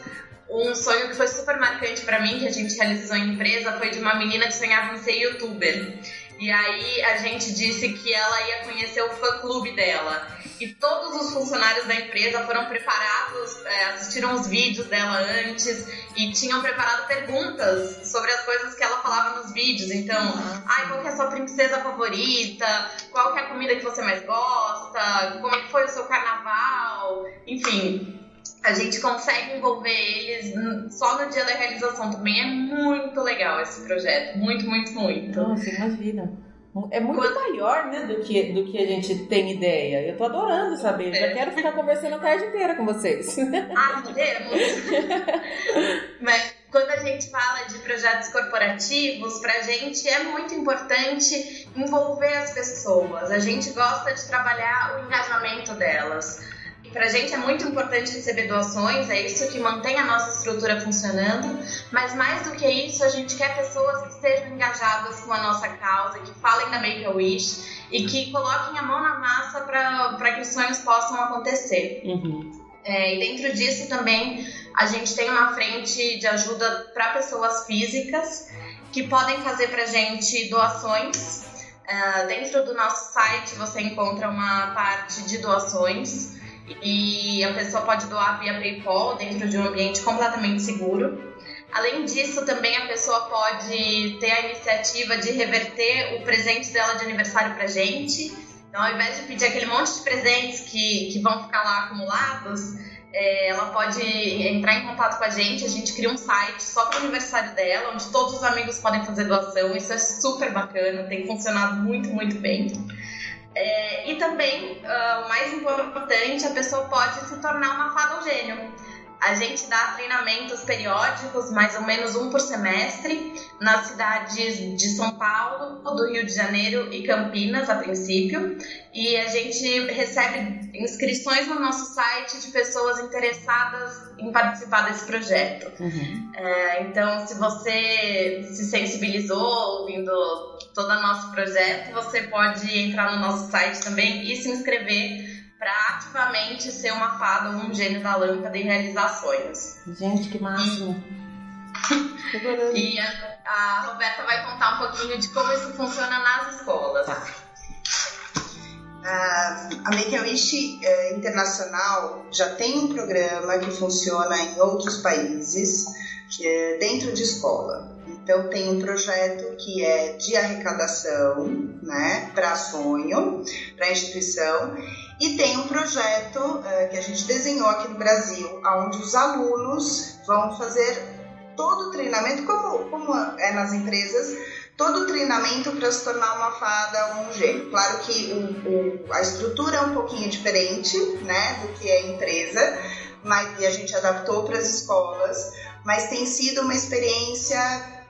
Um sonho que foi super marcante para mim, que a gente realizou em empresa, foi de uma menina que sonhava em ser youtuber. E aí a gente disse que ela ia conhecer o fã clube dela. E todos os funcionários da empresa foram preparados, é, assistiram os vídeos dela antes e tinham preparado perguntas sobre as coisas que ela falava nos vídeos. Então, ai, qual que é a sua princesa favorita? Qual que é a comida que você mais gosta? Como é que foi o seu carnaval? Enfim, a gente consegue envolver eles só no dia da realização também. É muito legal esse projeto. Muito, muito, muito. Nossa, imagina. É muito Quando... maior, né, do que, do que a gente tem ideia. Eu tô adorando saber. É. Já quero ficar conversando a tarde inteira com vocês. Ah, podemos? Mas quando a gente fala de projetos corporativos, pra gente é muito importante envolver as pessoas. A gente gosta de trabalhar o engajamento delas. Para a gente é muito importante receber doações, é isso que mantém a nossa estrutura funcionando, mas mais do que isso, a gente quer pessoas que estejam engajadas com a nossa causa, que falem da Make-A-Wish e que coloquem a mão na massa para que os sonhos possam acontecer. Uhum. É, e dentro disso também a gente tem uma frente de ajuda para pessoas físicas que podem fazer para a gente doações. Uh, dentro do nosso site você encontra uma parte de doações e a pessoa pode doar via PayPal dentro de um ambiente completamente seguro. Além disso, também a pessoa pode ter a iniciativa de reverter o presente dela de aniversário para gente. Então, ao invés de pedir aquele monte de presentes que, que vão ficar lá acumulados, é, ela pode entrar em contato com a gente. A gente cria um site só para o aniversário dela, onde todos os amigos podem fazer doação. Isso é super bacana, tem funcionado muito, muito bem. É, e também, uh, o mais importante, a pessoa pode se tornar uma fada ou gênio. A gente dá treinamentos periódicos, mais ou menos um por semestre, nas cidades de São Paulo, do Rio de Janeiro e Campinas, a princípio. E a gente recebe inscrições no nosso site de pessoas interessadas em participar desse projeto. Uhum. É, então, se você se sensibilizou ouvindo todo o nosso projeto, você pode entrar no nosso site também e se inscrever para ativamente ser uma fada ou um gênio da lâmpada e realizar sonhos. Gente, que máximo! e a, a, Roberta vai contar um pouquinho de como isso funciona nas escolas. Tá. Uh, a Make-A-Wish uh, Internacional já tem um programa que funciona em outros países uh, dentro de escola. Então tem um projeto que é de arrecadação, né, para sonho, para instituição, e tem um projeto uh, que a gente desenhou aqui no Brasil, onde os alunos vão fazer todo o treinamento, como, como é nas empresas, todo o treinamento para se tornar uma fada ou um gênio. Claro que o, o, a estrutura é um pouquinho diferente né, do que é empresa, mas, e a gente adaptou para as escolas, mas tem sido uma experiência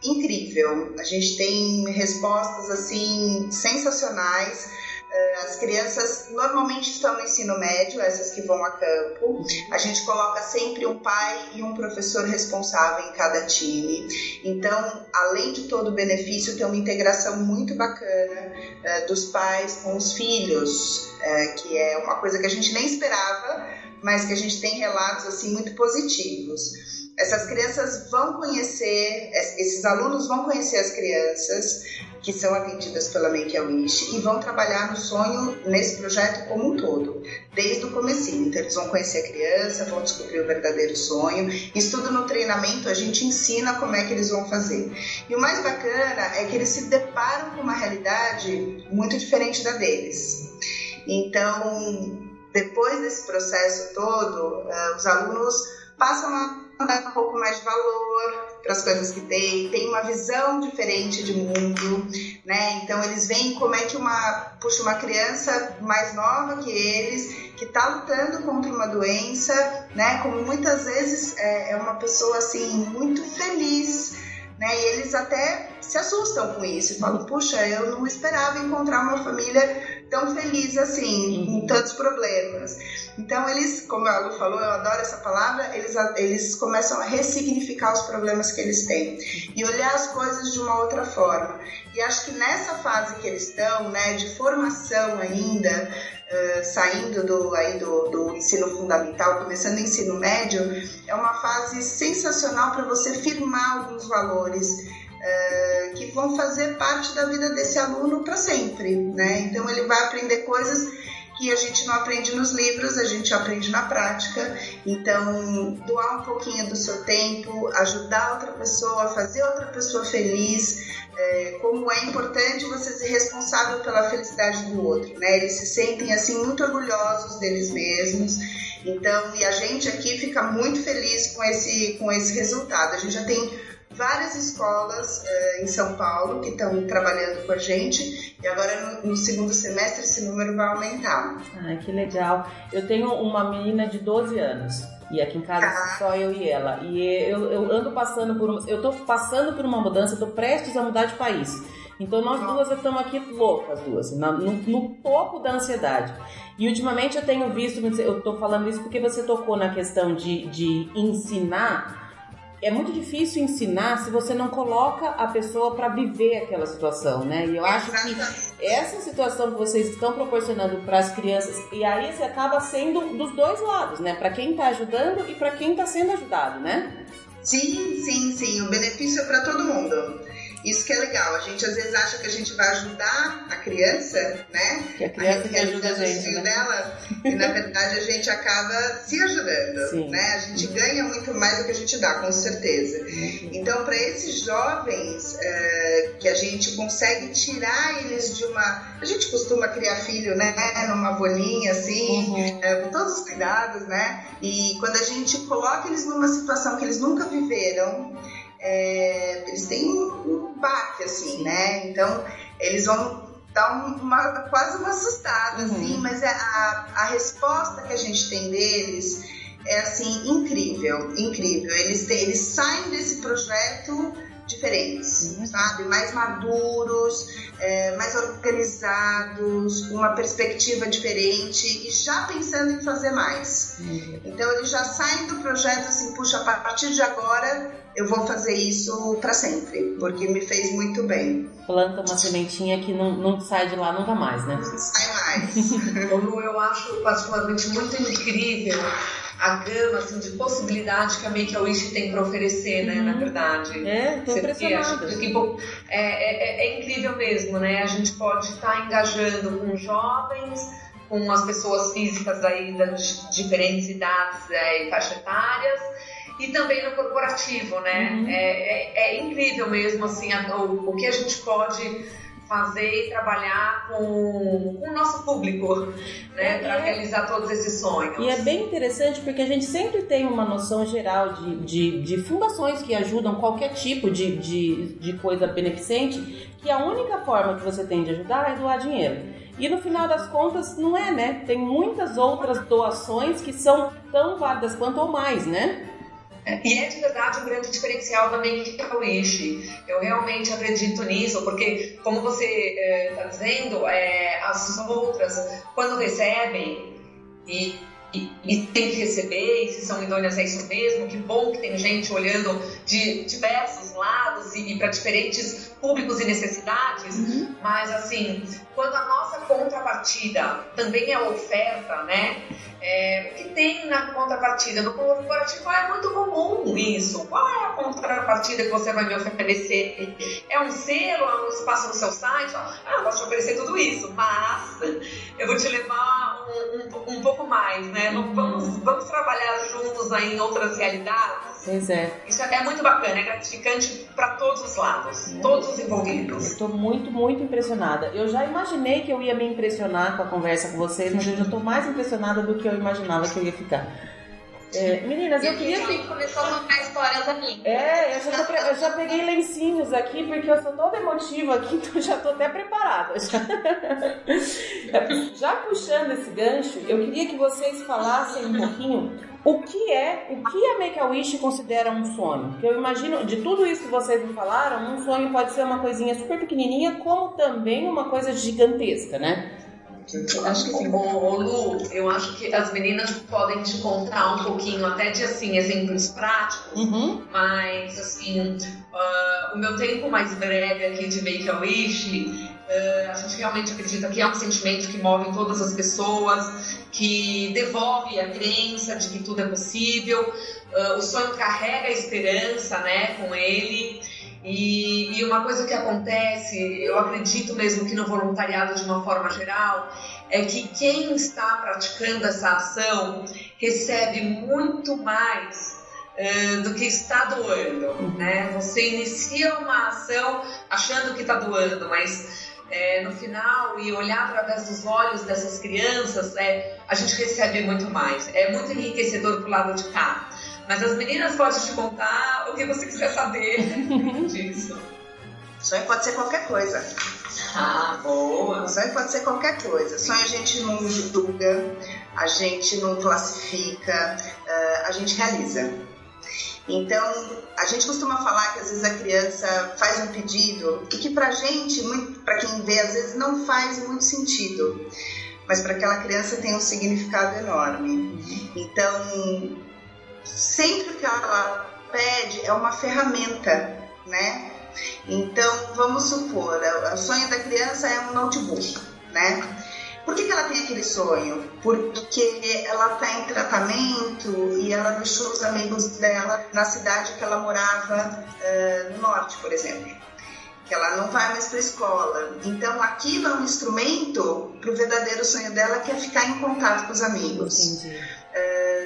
incrível. A gente tem respostas assim sensacionais. Eh, as crianças normalmente estão no ensino médio, essas que vão a campo. A gente coloca sempre um pai e um professor responsável em cada time. Então, além de todo o benefício, tem uma integração muito bacana uh, dos pais com os filhos, uh, que é uma coisa que a gente nem esperava, mas que a gente tem relatos assim muito positivos essas crianças vão conhecer, esses alunos vão conhecer as crianças que são atendidas pela Make a Wish e vão trabalhar no sonho nesse projeto como um todo, desde o comecinho. Então eles vão conhecer a criança, vão descobrir o verdadeiro sonho. Isso tudo no treinamento a gente ensina como é que eles vão fazer. E o mais bacana é que eles se deparam com uma realidade muito diferente da deles. Então, depois desse processo todo, uh, os alunos passam a dar um pouco mais de valor, para as coisas que tem, tem uma visão diferente de mundo, né? Então eles veem como é que uma, puxa, uma criança mais nova que eles, que está lutando contra uma doença, né? Como muitas vezes é, é uma pessoa assim muito feliz, né? E eles até se assustam com isso falam: puxa, eu não esperava encontrar uma família tão feliz assim, uhum. com tantos problemas. Então, eles, como a Lu falou, eu adoro essa palavra, eles, eles começam a ressignificar os problemas que eles têm e olhar as coisas de uma outra forma. E acho que nessa fase que eles estão, né, de formação ainda, uh, saindo do, aí do, do ensino fundamental, começando o ensino médio, é uma fase sensacional para você firmar alguns valores é, que vão fazer parte da vida desse aluno para sempre, né? Então ele vai aprender coisas que a gente não aprende nos livros, a gente aprende na prática. Então, doar um pouquinho do seu tempo, ajudar outra pessoa, fazer outra pessoa feliz, é, como é importante você ser responsável pela felicidade do outro, né? Eles se sentem assim muito orgulhosos deles mesmos. Então, e a gente aqui fica muito feliz com esse com esse resultado. A gente já tem várias escolas uh, em São Paulo que estão trabalhando com a gente e agora no, no, segundo semestre esse número vai aumentar. Ah, que legal. Eu tenho uma menina de 12 anos. E aqui em casa ah. só eu e ela. E eu, eu ando passando por eu tô passando por uma mudança, tô prestes a mudar de país. Então nós duas estamos aqui loucas, duas, no, no, topo da ansiedade. E ultimamente eu tenho visto, eu tô falando isso porque você tocou na questão de, de ensinar é muito difícil ensinar se você não coloca a pessoa para viver aquela situação, né? E eu acho que essa situação que vocês estão proporcionando para as crianças, e aí você acaba sendo dos dois lados, né? Para quem está ajudando e para quem está sendo ajudado, né? Sim, sim, sim. O benefício é para todo mundo. Isso que é legal. A gente às vezes acha que a gente vai ajudar a criança, né? Que a criança a que ajuda a gente, né? dela, e na verdade a gente acaba se ajudando, Sim. né? A gente ganha muito mais do que a gente dá, com certeza. Uhum. Então, para esses jovens é, que a gente consegue tirar eles de uma, a gente costuma criar filho, né? Numa bolinha assim, uhum. é, com todos os cuidados, né? E quando a gente coloca eles numa situação que eles nunca viveram é, eles têm um, baque, assim, né? Então, eles vão dar uma, quase uma assustada, uhum. assim, mas é a, a resposta que a gente tem deles é, assim, incrível, incrível. Eles, têm, eles saem desse projeto diferentes, uhum. sabe? Mais maduros, é, mais organizados, uma perspectiva diferente e já pensando em fazer mais. Uhum. Então eles já saem do projeto assim, puxa, a partir de agora eu vou fazer isso para sempre, porque me fez muito bem. Planta uma sementinha que não, não sai de lá nunca mais, né? Não sai mais. Lu, eu acho particularmente muito incrível a gama assim, de possibilidades que a Make a Wish tem para oferecer, né? Uhum. Na verdade. É, tô impressionada. Que, é, é, é, incrível mesmo, né? A gente pode estar tá engajando com jovens, com as pessoas físicas aí das diferentes idades é, e faixa etárias e também no corporativo, né? Uhum. É, é, é, incrível mesmo assim a, o, o que a gente pode fazer e trabalhar com, com o nosso público, né, para é, realizar todos esses sonhos. E é bem interessante porque a gente sempre tem uma noção geral de, de, de fundações que ajudam qualquer tipo de, de, de coisa beneficente, que a única forma que você tem de ajudar é doar dinheiro. E no final das contas, não é, né? Tem muitas outras doações que são tão válidas quanto ou mais, né? E é de verdade um grande diferencial da Make Wish. Eu realmente acredito nisso, porque, como você está eh, é, dizendo, é, as outras, quando recebem e, e, e, tem que receber, e se são idôneas é isso mesmo, que bom que tem gente olhando de diversos lados e, e para diferentes públicos e necessidades, uhum. mas assim, quando a nossa contrapartida também é oferta, né? É, o que tem na contrapartida? No corporativo é muito comum isso. Qual é a contrapartida que você vai me oferecer? É um selo, é um espaço no seu site? Ah, eu posso te oferecer tudo isso, mas eu vou te levar um, um, um pouco mais, né? Uhum. Vamos, vamos trabalhar juntos aí em outras realidades? Pois é. Isso é muito bacana, é gratificante para todos os lados, é. todos os envolvidos. Estou muito, muito impressionada. Eu já imaginei que eu ia me impressionar com a conversa com vocês, mas eu já estou mais impressionada do que eu imaginava que eu ia ficar. É, meninas, eu queria. A gente começou a contar histórias aqui. É, eu já, tô, eu já, peguei lencinhos aqui, porque eu sou toda emotiva aqui, então já tô até preparada. Já. já puxando esse gancho, eu queria que vocês falassem um pouquinho o que é, o que a Make-A-Wish considera um sonho? Porque eu imagino, de tudo isso que vocês me falaram, um sonho pode ser uma coisinha super pequenininha, como também uma coisa gigantesca, né? Acho que sim. Ô, Lu, eu acho que as meninas podem te contar um pouquinho até de assim, exemplos práticos, uhum. mas assim, uh, o meu tempo mais breve aqui de Make a Wish, uh, a gente realmente acredita que é um sentimento que move todas as pessoas, que devolve a crença de que tudo é possível. Uh, o sonho carrega a esperança, né, com ele. E, e, uma coisa que acontece, eu acredito mesmo que no voluntariado de uma forma geral, é que quem está praticando essa ação recebe muito mais uh, do que está doando, né? Você inicia uma ação achando que está doando, mas é, no final e olhar através dos olhos dessas crianças, é, a gente recebe muito mais. É muito enriquecedor pro lado de cá. Mas as meninas podem te contar o que você quiser saber disso. Sonho pode ser qualquer coisa. Ah, boa. Sonho pode ser qualquer coisa. Sonho a gente não julga, a gente não classifica, uh, a gente realiza. Então, a gente costuma falar que às vezes a criança faz um pedido e que pra gente, para quem vê, às vezes não faz muito sentido. Mas para aquela criança tem um significado enorme. Então, sempre que ela pede é uma ferramenta, né? Então, vamos supor, o sonho da criança é um notebook, né? Por que, que ela tem aquele sonho? Porque ela está em tratamento e ela deixou os amigos dela na cidade que ela morava uh, no norte, por exemplo. Que ela não vai mais para a escola. Então, aquilo é um instrumento para o verdadeiro sonho dela, que é ficar em contato com os amigos. Entendi.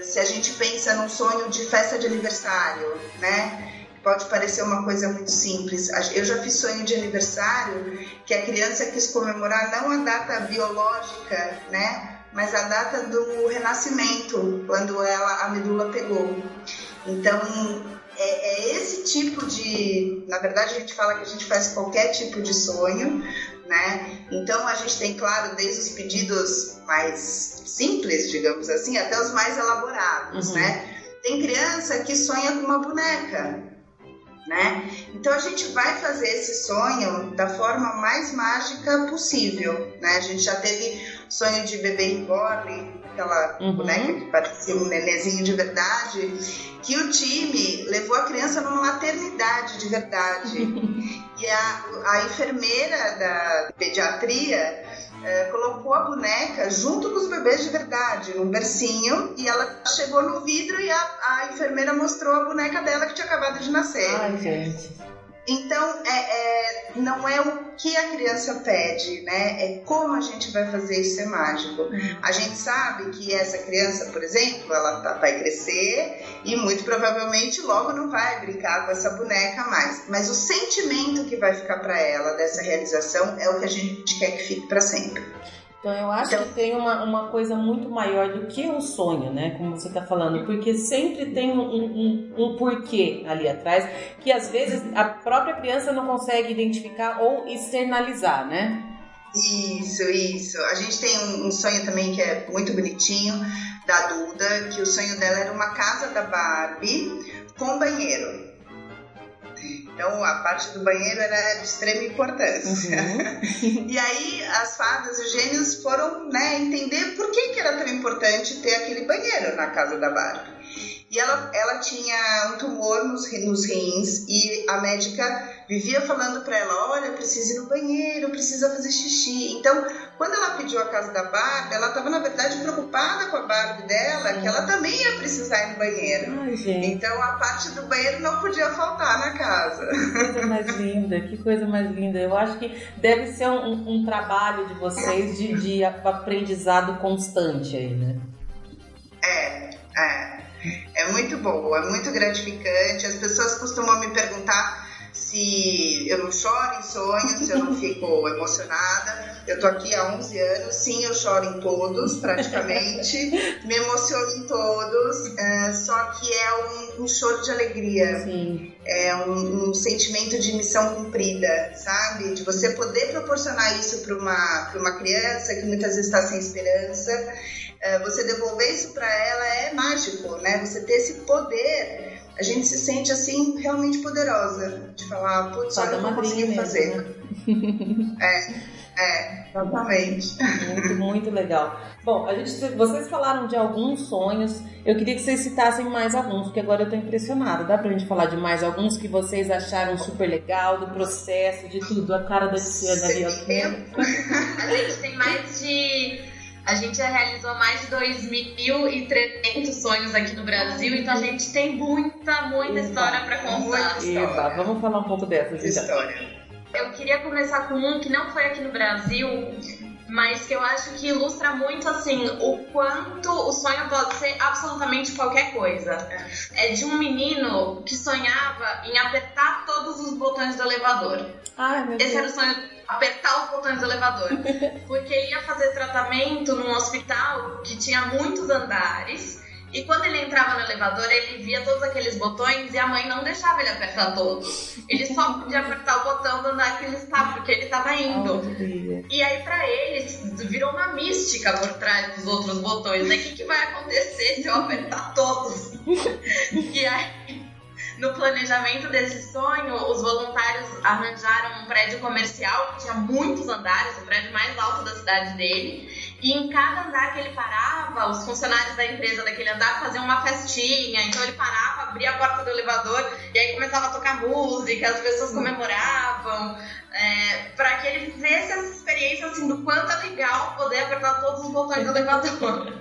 Se a gente pensa num sonho de festa de aniversário, né? pode parecer uma coisa muito simples. Eu já fiz sonho de aniversário que a criança quis comemorar não a data biológica, né? Mas a data do renascimento, quando ela a medula pegou. Então é, é esse tipo de, na verdade a gente fala que a gente faz qualquer tipo de sonho, né? Então a gente tem claro desde os pedidos mais simples, digamos assim, até os mais elaborados, uhum. né? Tem criança que sonha com uma boneca, né? Então a gente vai fazer esse sonho da forma mais mágica possível, né? A gente já teve sonho de bebê reborn, aquela uhum. boneca que parecia um nenezinho de verdade, que o time levou a criança numa maternidade de verdade. e a, a enfermeira da pediatria é, colocou a boneca junto com os bebês de verdade, num bercinho, e ela chegou no vidro e a, a enfermeira mostrou a boneca dela que tinha acabado de nascer. Ai, gente. Então, é, é, não é o que a criança pede, né? É como a gente vai fazer isso ser mágico. Uhum. A gente sabe que essa criança, por exemplo, ela tá, vai crescer e muito provavelmente logo não vai brincar com essa boneca mais. Mas o sentimento que vai ficar para ela dessa realização é o que a gente quer que fique para sempre. Então eu acho então, que tem uma, uma coisa muito maior do que um sonho, né? Como você está falando, porque sempre tem um, um, um, porquê ali atrás que às vezes a própria criança não consegue identificar ou externalizar, né? Isso, isso. A gente tem um, sonho também que é muito bonitinho da Duda, que o sonho dela era uma casa da Barbie com banheiro. Então a parte do banheiro era de extrema importância. Uhum. e aí as fadas, os gênios foram né, entender por que, que era tão importante ter aquele banheiro na casa da Barbie. E ela, ela tinha um tumor nos, nos rins e a médica vivia falando para ela: olha, precisa ir no banheiro, precisa fazer xixi. Então, quando ela pediu a casa da Barbie, ela estava, na verdade, preocupada com a Barbie dela, que ela também ia precisar ir no banheiro. Ai, então, a parte do banheiro não podia faltar na casa. Que coisa mais linda, que coisa mais linda. Eu acho que deve ser um, um trabalho de vocês de, de aprendizado constante aí, né? É, é. É muito bom, é muito gratificante. As pessoas costumam me perguntar se eu não choro em sonhos, se eu não fico emocionada. Eu tô aqui há 11 anos, sim, eu choro em todos, praticamente, me emociono em todos, é, só que é um, um, choro de alegria, sim. é um, um, sentimento de missão cumprida, sabe? De você poder proporcionar isso para uma, uma criança que muitas vezes está sem esperança, você devolver isso para ela é mágico, né? Você ter esse poder a gente se sente assim realmente poderosa de falar, putz, olha o que eu consegui fazer. Né? é, é, exatamente. Muito, muito legal. Bom, a gente, vocês falaram de alguns sonhos. Eu queria que vocês citassem mais alguns, porque agora eu tô impressionada. Dá pra gente falar de mais alguns que vocês acharam super legal, do processo, de tudo, a cara da Tiziana ali, ó. A gente tem mais de a gente já realizou mais de 2.300 sonhos aqui no Brasil, então a gente tem muita, muita história para contar. Eba, vamos falar um pouco dessas então. História. Eu queria começar com um que não foi aqui no Brasil, mas que eu acho que ilustra muito assim o quanto o sonho pode ser absolutamente qualquer coisa. É de um menino que sonhava em apertar todos os botões do elevador. Ai, meu Esse Deus. era o sonho apertar os botões do elevador. Porque ia fazer tratamento num hospital que tinha muitos andares. E quando ele entrava no elevador, ele via todos aqueles botões e a mãe não deixava ele apertar todos. Ele só podia apertar o botão do andar que ele estava, porque ele estava indo. Oh, e aí, para ele, virou uma mística por trás dos outros botões. Né? O que, que vai acontecer se eu apertar todos? e aí no planejamento desse sonho, os voluntários arranjaram um prédio comercial que tinha muitos andares, o prédio mais alto da cidade dele. E em cada andar que ele parava, os funcionários da empresa daquele andar faziam uma festinha. Então ele parava, abria a porta do elevador e aí começava a tocar música, as pessoas comemoravam. É, para que ele vivesse essa experiência assim, do quanto é legal poder apertar todos os botões do elevador.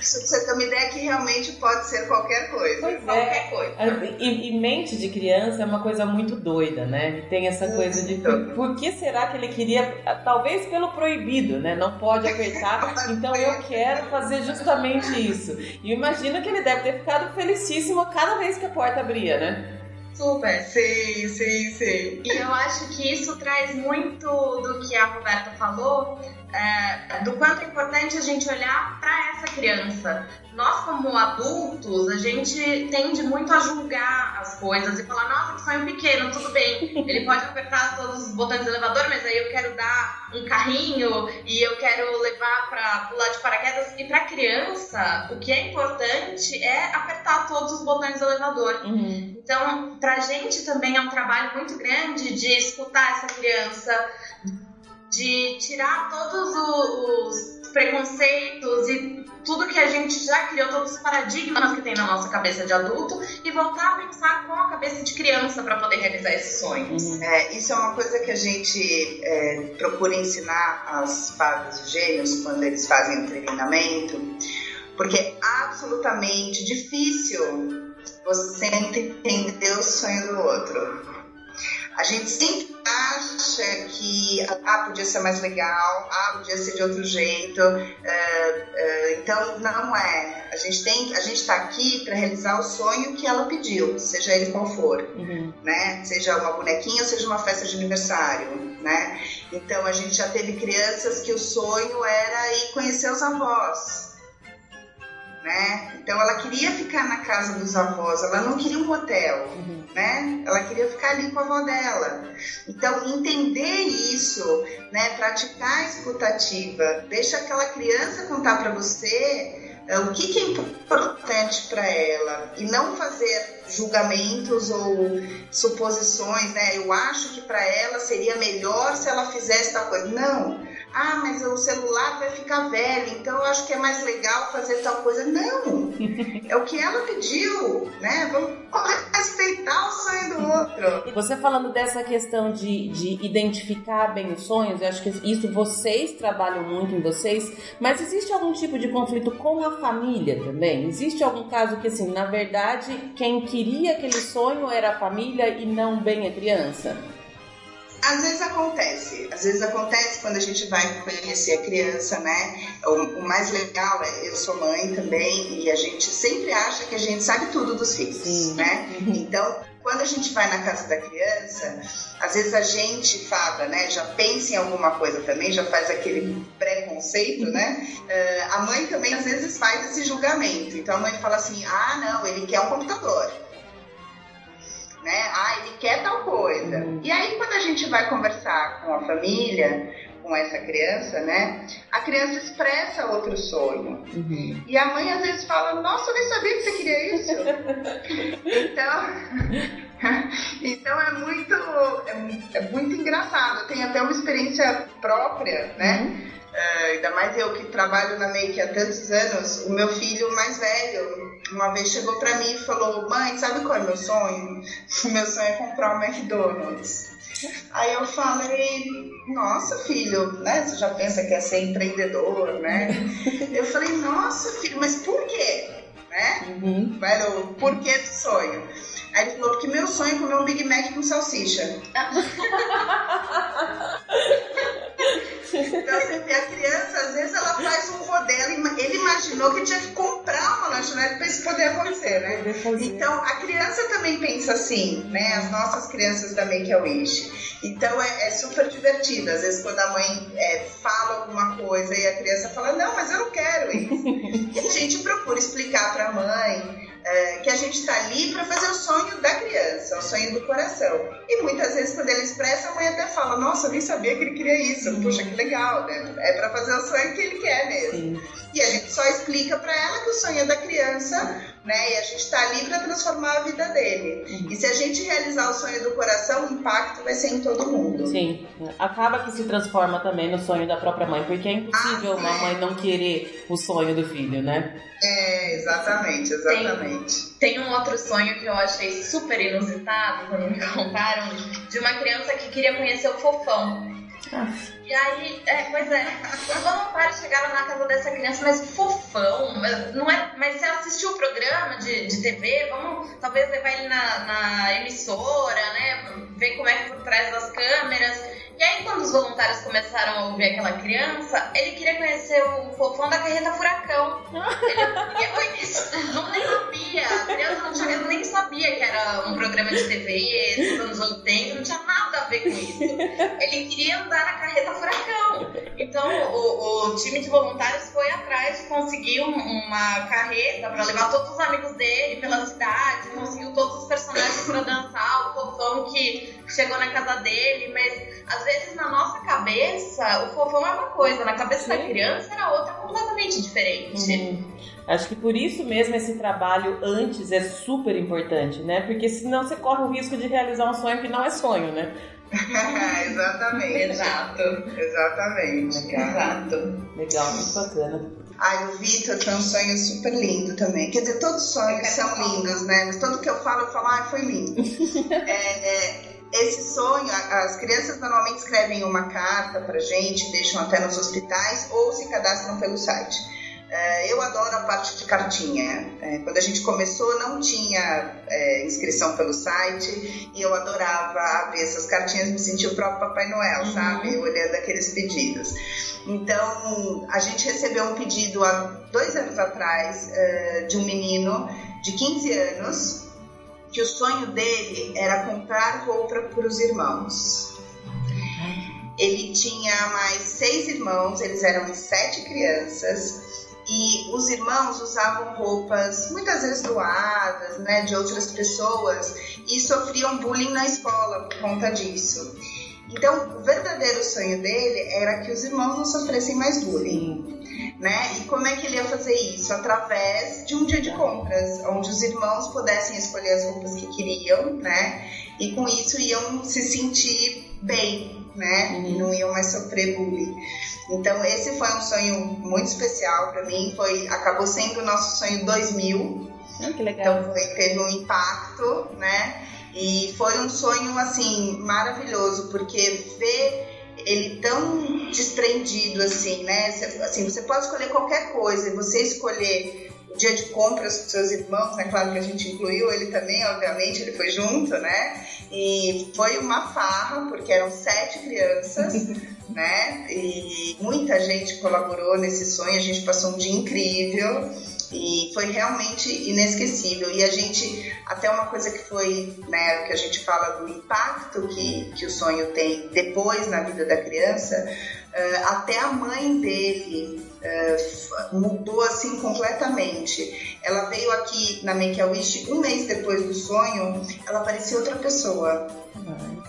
Isso pra você ter uma ideia que realmente pode ser qualquer coisa. Pois qualquer é. coisa. E, e, mente de criança é uma coisa muito doida, né? Tem essa coisa de por, por, que será que ele queria, talvez pelo proibido, né? Não pode apertar, então eu quero fazer justamente isso. E imagina que ele deve ter ficado felicíssimo cada vez que a porta abria, né? Super. Sim, sim, sim. E eu acho que isso traz muito do que a Roberta falou, é, do quanto é importante a gente olhar para essa criança. Nós, como adultos, a gente tende muito a julgar as coisas e falar: nossa, que sonho pequeno, tudo bem. Ele pode apertar todos os botões do elevador, mas aí eu quero dar um carrinho e eu quero levar para pular de paraquedas. E para criança, o que é importante é apertar todos os botões do elevador. Uhum. Então, pra gente também é um trabalho muito grande de escutar essa criança, de tirar todos os preconceitos e tudo que a gente já criou, todos os paradigmas que tem na nossa cabeça de adulto e voltar a pensar com a cabeça de criança para poder realizar esses sonhos. Uhum. É, isso é uma coisa que a gente é, procura ensinar às fadas gêmeos quando eles fazem o treinamento, porque é absolutamente difícil você entender o sonho do outro. A gente sempre acha que ah, podia ser mais legal, ah, podia ser de outro jeito. Uh, uh, então, não é. A gente tem, a gente está aqui para realizar o sonho que ela pediu, seja ele qual for, uhum. né? Seja uma bonequinha ou seja uma festa de aniversário, né? Então, a gente já teve crianças que o sonho era ir conhecer os avós. Né? Então ela queria ficar na casa dos avós, ela não queria um hotel, uhum. né? Ela queria ficar ali com a avó dela. Então entender isso, né? Praticar a escutativa, deixa aquela criança contar para você uh, o que, que é importante para ela e não fazer julgamentos ou suposições, né? Eu acho que para ela seria melhor se ela fizesse tal coisa. Não ah, mas o celular vai ficar velho, então eu acho que é mais legal fazer tal coisa. Não! É o que ela pediu, né? Vamos respeitar o sonho do outro. Você falando dessa questão de, de identificar bem os sonhos, eu acho que isso vocês trabalham muito em vocês, mas existe algum tipo de conflito com a família também? Existe algum caso que, assim, na verdade, quem queria aquele sonho era a família e não bem a criança? Às vezes acontece, às vezes acontece quando a gente vai conhecer a criança, né? O, o, mais legal é, eu sou mãe também, e a gente sempre acha que a gente sabe tudo dos filhos, Sim. né? Então, quando a gente vai na casa da criança, às vezes a gente fala, né? Já pensa em alguma coisa também, já faz aquele preconceito, né? Uh, a mãe também às vezes faz esse julgamento. Então a mãe fala assim: ah, não, ele quer um computador. Né? Ah, ele quer tal coisa. Uhum. E aí, quando a gente vai conversar com a família, com essa criança, né? A criança expressa outro sonho. Uhum. E a mãe às vezes fala: Nossa, eu nem sabia que você queria isso. então, então é muito, é, é, muito engraçado. Tenho até uma experiência própria, né? Uhum. Uh, ainda mais eu que trabalho na Make há tantos anos, o meu filho mais velho uma vez chegou para mim e falou: Mãe, sabe qual é o meu sonho? O meu sonho é comprar um McDonald's. Aí eu falei, nossa filho, né? Você já pensa que é ser empreendedor, né? Eu falei, nossa filho, mas por quê? Né? Uhum. Era o porquê do sonho. Aí ele falou, porque meu sonho é comer um Big Mac com salsicha. Então, vê, a criança, às vezes, ela faz um modelo, ele imaginou que tinha que comprar uma lanchonete para isso poder acontecer, né? Então, a criança também pensa assim, né? As nossas crianças da Make-A-Wish. Então, é, é, super divertido. Às vezes, quando a mãe é, fala alguma coisa e a criança fala, não, mas eu não quero isso. e a gente procura explicar para a mãe é, que a gente está ali para fazer o sonho da criança, o sonho do coração. E muitas vezes, quando ele expressa, a mãe até fala: Nossa, eu nem sabia que ele queria isso. Uhum. Puxa, que legal, né? É para fazer o sonho que ele quer mesmo. Sim. E a gente só explica para ela que o sonho é da criança, né? E a gente está ali para transformar a vida dele. Uhum. E se a gente realizar o sonho do coração, o impacto vai ser em todo mundo. Sim. Acaba que se transforma também no sonho da própria mãe, porque é impossível ah, uma mãe não querer o sonho do filho, né? É, exatamente, exatamente. Tem, tem um outro sonho que eu achei super inusitado quando me contaram, de uma criança que queria conhecer o fofão. E aí, é, pois é, os voluntários chegaram na casa dessa criança, mas fofão, não é, mas você assistiu o programa de, de TV, vamos talvez levar ele na, na emissora, né, ver como é que por trás das câmeras. E aí, quando os voluntários começaram a ouvir aquela criança, ele queria conhecer o fofão da carreta furacão. Ele não nem sabia, a criança não tinha, nem sabia que era um programa de TV, dos anos 80, não tinha nada a ver com isso. Ele queria andar na carreta furacão. Então, o, o time de voluntários foi atrás de conseguir um, uma carreta para levar todos os amigos dele pela cidade, conseguiu todos os personagens para dançar, o fofão que chegou na casa dele, mas às vezes na nossa cabeça o fofão é uma coisa, na cabeça Sim. da criança era outra completamente diferente. Uhum. Acho que por isso mesmo esse trabalho antes é super importante, né? Porque senão você corre o risco de realizar um sonho que não é sonho, né? Exatamente. Exato. Exatamente. Legal. Exato. Legal, muito bacana. Ai, o Vitor foi um sonho super lindo também. Quer dizer, todos os sonhos são lindos, né? Mas todo que eu falo, eu falo, ai, foi lindo. é, é, esse sonho, as crianças normalmente escrevem uma carta pra gente, deixam até nos hospitais ou se cadastram pelo site. É, eu adoro a parte de cartinha. É, quando a gente começou, não tinha é, inscrição pelo site e eu adorava abrir essas cartinhas, me sentia o próprio Papai Noel, uhum. sabe? Olhando aqueles pedidos. Então, a gente recebeu um pedido há dois anos atrás de um menino de 15 anos que o sonho dele era comprar roupa para os irmãos. Ele tinha mais seis irmãos, eles eram sete crianças, e os irmãos usavam roupas muitas vezes doadas, né, de outras pessoas, e sofriam bullying na escola por conta disso. Então, o verdadeiro sonho dele era que os irmãos não sofressem mais bullying né? E como é que ele ia fazer isso? Através de um dia de compras, onde os irmãos pudessem escolher as roupas que queriam, né? E com isso iam se sentir bem, né? E não iam mais sofrer bullying. Então esse foi um sonho muito especial para mim, foi acabou sendo o nosso sonho 2000. Ah, que legal. Então foi, teve um impacto, né? E foi um sonho assim maravilhoso, porque ver ele tão desprendido assim, né? Assim, você pode escolher qualquer coisa e você escolher o dia de compras com seus irmãos, né? Claro que a gente incluiu ele também, obviamente, ele foi junto, né? E foi uma farra, porque eram sete crianças, né? E muita gente colaborou nesse sonho, a gente passou um dia incrível. E foi realmente inesquecível. E a gente, até uma coisa que foi, né, que a gente fala do impacto que, que o sonho tem depois na vida da criança, até a mãe dele uh, mudou assim completamente. Ela veio aqui na Make a Wish um mês depois do sonho, ela parecia outra pessoa.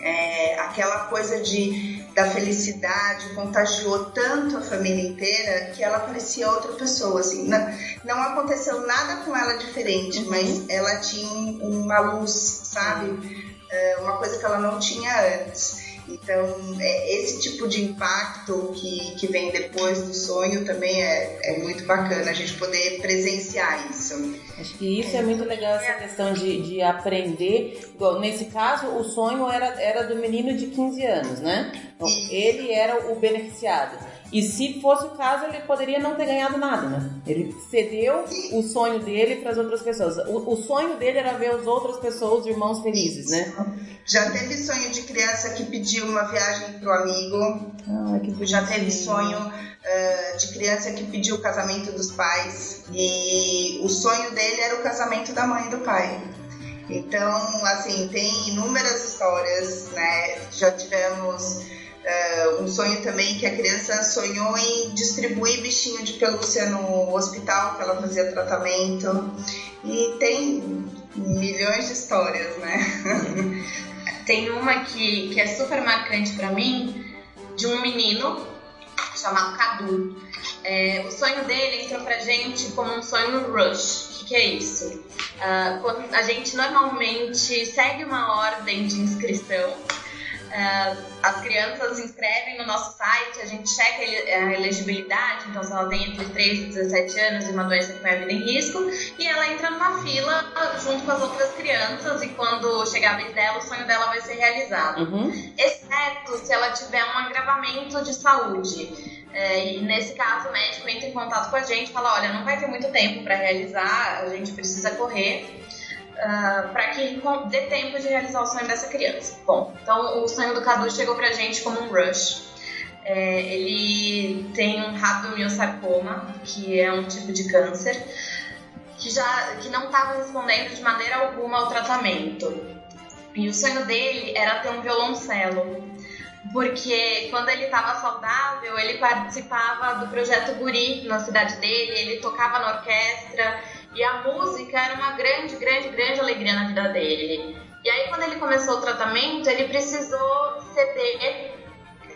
É, aquela coisa de da felicidade contagiou tanto a família inteira que ela parecia outra pessoa assim não, não aconteceu nada com ela diferente uhum. mas ela tinha uma luz sabe é, uma coisa que ela não tinha antes então, é, esse tipo de impacto que, que vem depois do sonho também é, é muito bacana a gente poder presenciar isso. Acho que isso é muito legal, essa questão de, de aprender. Igual, nesse caso, o sonho era, era do menino de 15 anos, né? Então, ele era o beneficiado. E se fosse o caso, ele poderia não ter ganhado nada, né? Ele cedeu o sonho dele para as outras pessoas. O, o, sonho dele era ver as outras pessoas, os irmãos felizes, né? Já teve sonho de criança que pediu uma viagem pro amigo. Ah, que Já teve sonho uh, de criança que pediu o casamento dos pais. E o sonho dele era o casamento da mãe e do pai. Então, assim, tem inúmeras histórias, né? Já tivemos Uh, um sonho também que a criança sonhou em distribuir bichinho de pelúcia no hospital que ela fazia tratamento. E tem milhões de histórias, né? tem uma que, que é super marcante para mim, de um menino chamado Cadu. É, o sonho dele entrou pra gente como um sonho rush. O que, que é isso? Uh, a gente normalmente segue uma ordem de inscrição as crianças se inscrevem no nosso site, a gente checa a elegibilidade, então se ela tem entre 3 e 17 anos e uma doença que põe a vida em risco, e ela entra numa fila junto com as outras crianças, e quando chegar a vez dela, o sonho dela vai ser realizado. Uhum. Exceto se ela tiver um agravamento de saúde. É, e nesse caso, o médico entra em contato com a gente e fala: olha, não vai ter muito tempo para realizar, a gente precisa correr uh, ah, para que dê tempo de realizar o sonho dessa criança. Bom, então o sonho do Cadu chegou pra gente como um rush. É, ele tem um rabdomiosarcoma, que é um tipo de câncer, que já que não estava respondendo de maneira alguma ao tratamento. E o sonho dele era ter um violoncelo porque quando ele estava saudável, ele participava do projeto Guri na cidade dele, ele tocava na orquestra e a música era uma grande, grande, grande alegria na vida dele. E aí, quando ele começou o tratamento, ele precisou ceder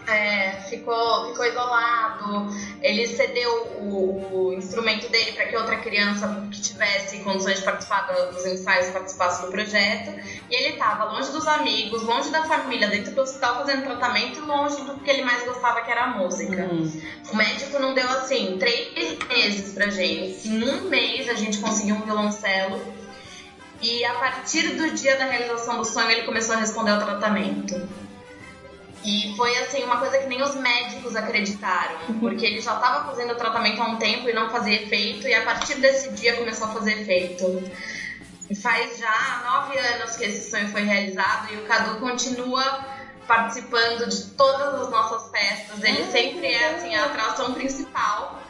é, ficou, ficou isolado, ele cedeu o, o instrumento dele para que outra criança que tivesse condições de participar dos ensaios participasse do projeto, e ele estava longe dos amigos, longe da família, dentro do hospital fazendo tratamento e longe do que ele mais gostava, que era a música. Uhum. O médico não deu assim, três meses pra gente. Em um mês a gente conseguiu um violoncelo. E a partir do dia da realização do sonho, ele começou a responder ao tratamento. E foi assim, uma coisa que nem os médicos acreditaram, porque ele já estava fazendo o tratamento há um tempo e não fazia efeito, e a partir desse dia começou a fazer efeito. Faz já nove anos que esse sonho foi realizado e o Cadu continua participando de todas as nossas festas. Ele sempre é assim, a atração principal.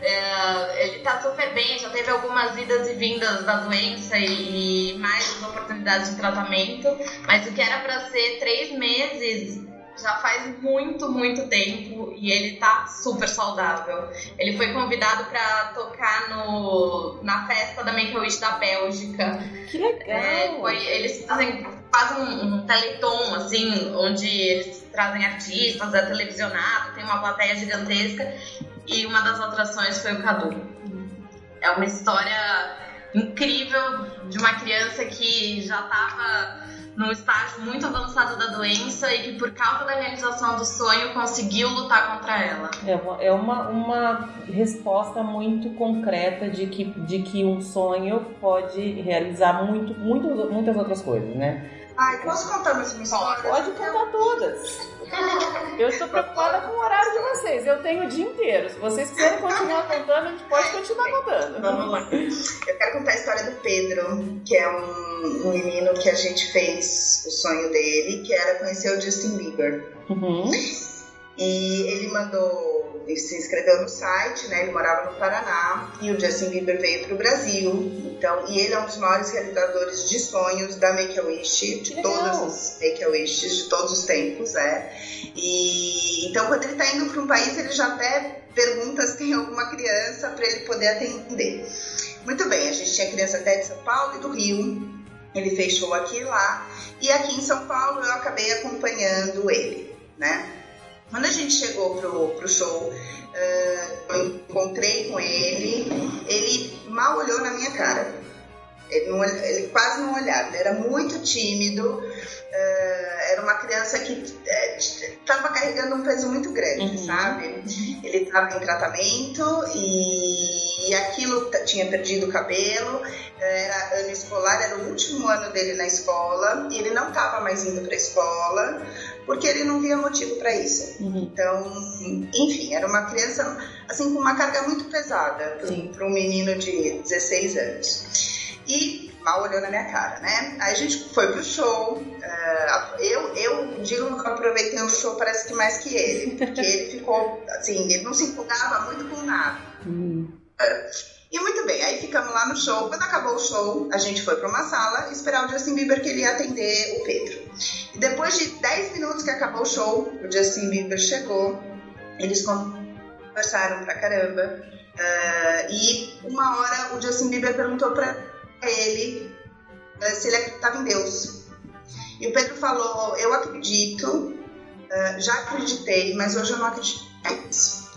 É, ele tá super bem, já teve algumas idas e vindas da doença e, e mais oportunidades de tratamento, mas o que era para ser três meses já faz muito, muito tempo e ele tá super saudável. Ele foi convidado para tocar no, na festa da Make a Wish da Bélgica. Que legal! É, foi, eles fazem, fazem um, um teleton, assim, onde eles trazem artistas, é televisionado, tem uma plateia gigantesca e uma das atrações foi o Cadu. É uma história incrível de uma criança que já estava num estágio muito avançado da doença e que por causa da realização do sonho conseguiu lutar contra ela. É uma, uma resposta muito concreta de que, de que um sonho pode realizar muito, muito, muitas outras coisas, né? Ai, posso contar mais uma história? Pode contar todas. Eu estou preocupada com o horário de vocês. Eu tenho o dia inteiro. Se vocês quiserem continuar contando, a gente pode continuar contando. Vamos lá. Eu quero contar a história do Pedro, que é um, um menino que a gente fez o sonho dele, que era conhecer o Justin Bieber. Uhum. E ele mandou, ele se inscreveu no site, né? Ele morava no Paraná e o Justin Bieber veio para o Brasil. Então, e ele é um dos maiores realizadores de sonhos da Make a Wish, de todos os Make a Wishes de todos os tempos, é. E então, quando ele está indo para um país, ele já até pergunta se tem alguma criança para ele poder atender. Muito bem, a gente tinha criança até de São Paulo e do Rio. Ele fez show aqui e lá. E aqui em São Paulo eu acabei acompanhando ele, né? Quando a gente chegou pro, pro show, uh, eu encontrei com ele, ele mal olhou na minha cara. Ele, não, ele quase não olhava, ele era muito tímido, uh, era uma criança que estava uh, carregando um peso muito grande, uhum. sabe? Ele estava em tratamento e, e aquilo tinha perdido o cabelo, era ano escolar, era o último ano dele na escola e ele não estava mais indo para a escola porque ele não via motivo para isso. Uhum. Então, enfim, era uma criança assim com uma carga muito pesada para um menino de 16 anos. E mal olhou na minha cara, né? Aí a gente foi pro show. Uh, eu, eu digo que eu aproveitei o show, parece que mais que ele, porque ele ficou assim, ele não se empolgava muito com nada. Uhum. Uh, e muito bem, aí ficamos lá no show. Quando acabou o show, a gente foi para uma sala esperar o Justin Bieber que ele ia atender o Pedro. E depois de 10 minutos que acabou o show, o Justin Bieber chegou, eles conversaram pra caramba. Uh, e uma hora o Justin Bieber perguntou para ele uh, se ele acreditava em Deus. E o Pedro falou: Eu acredito, uh, já acreditei, mas hoje eu não acredito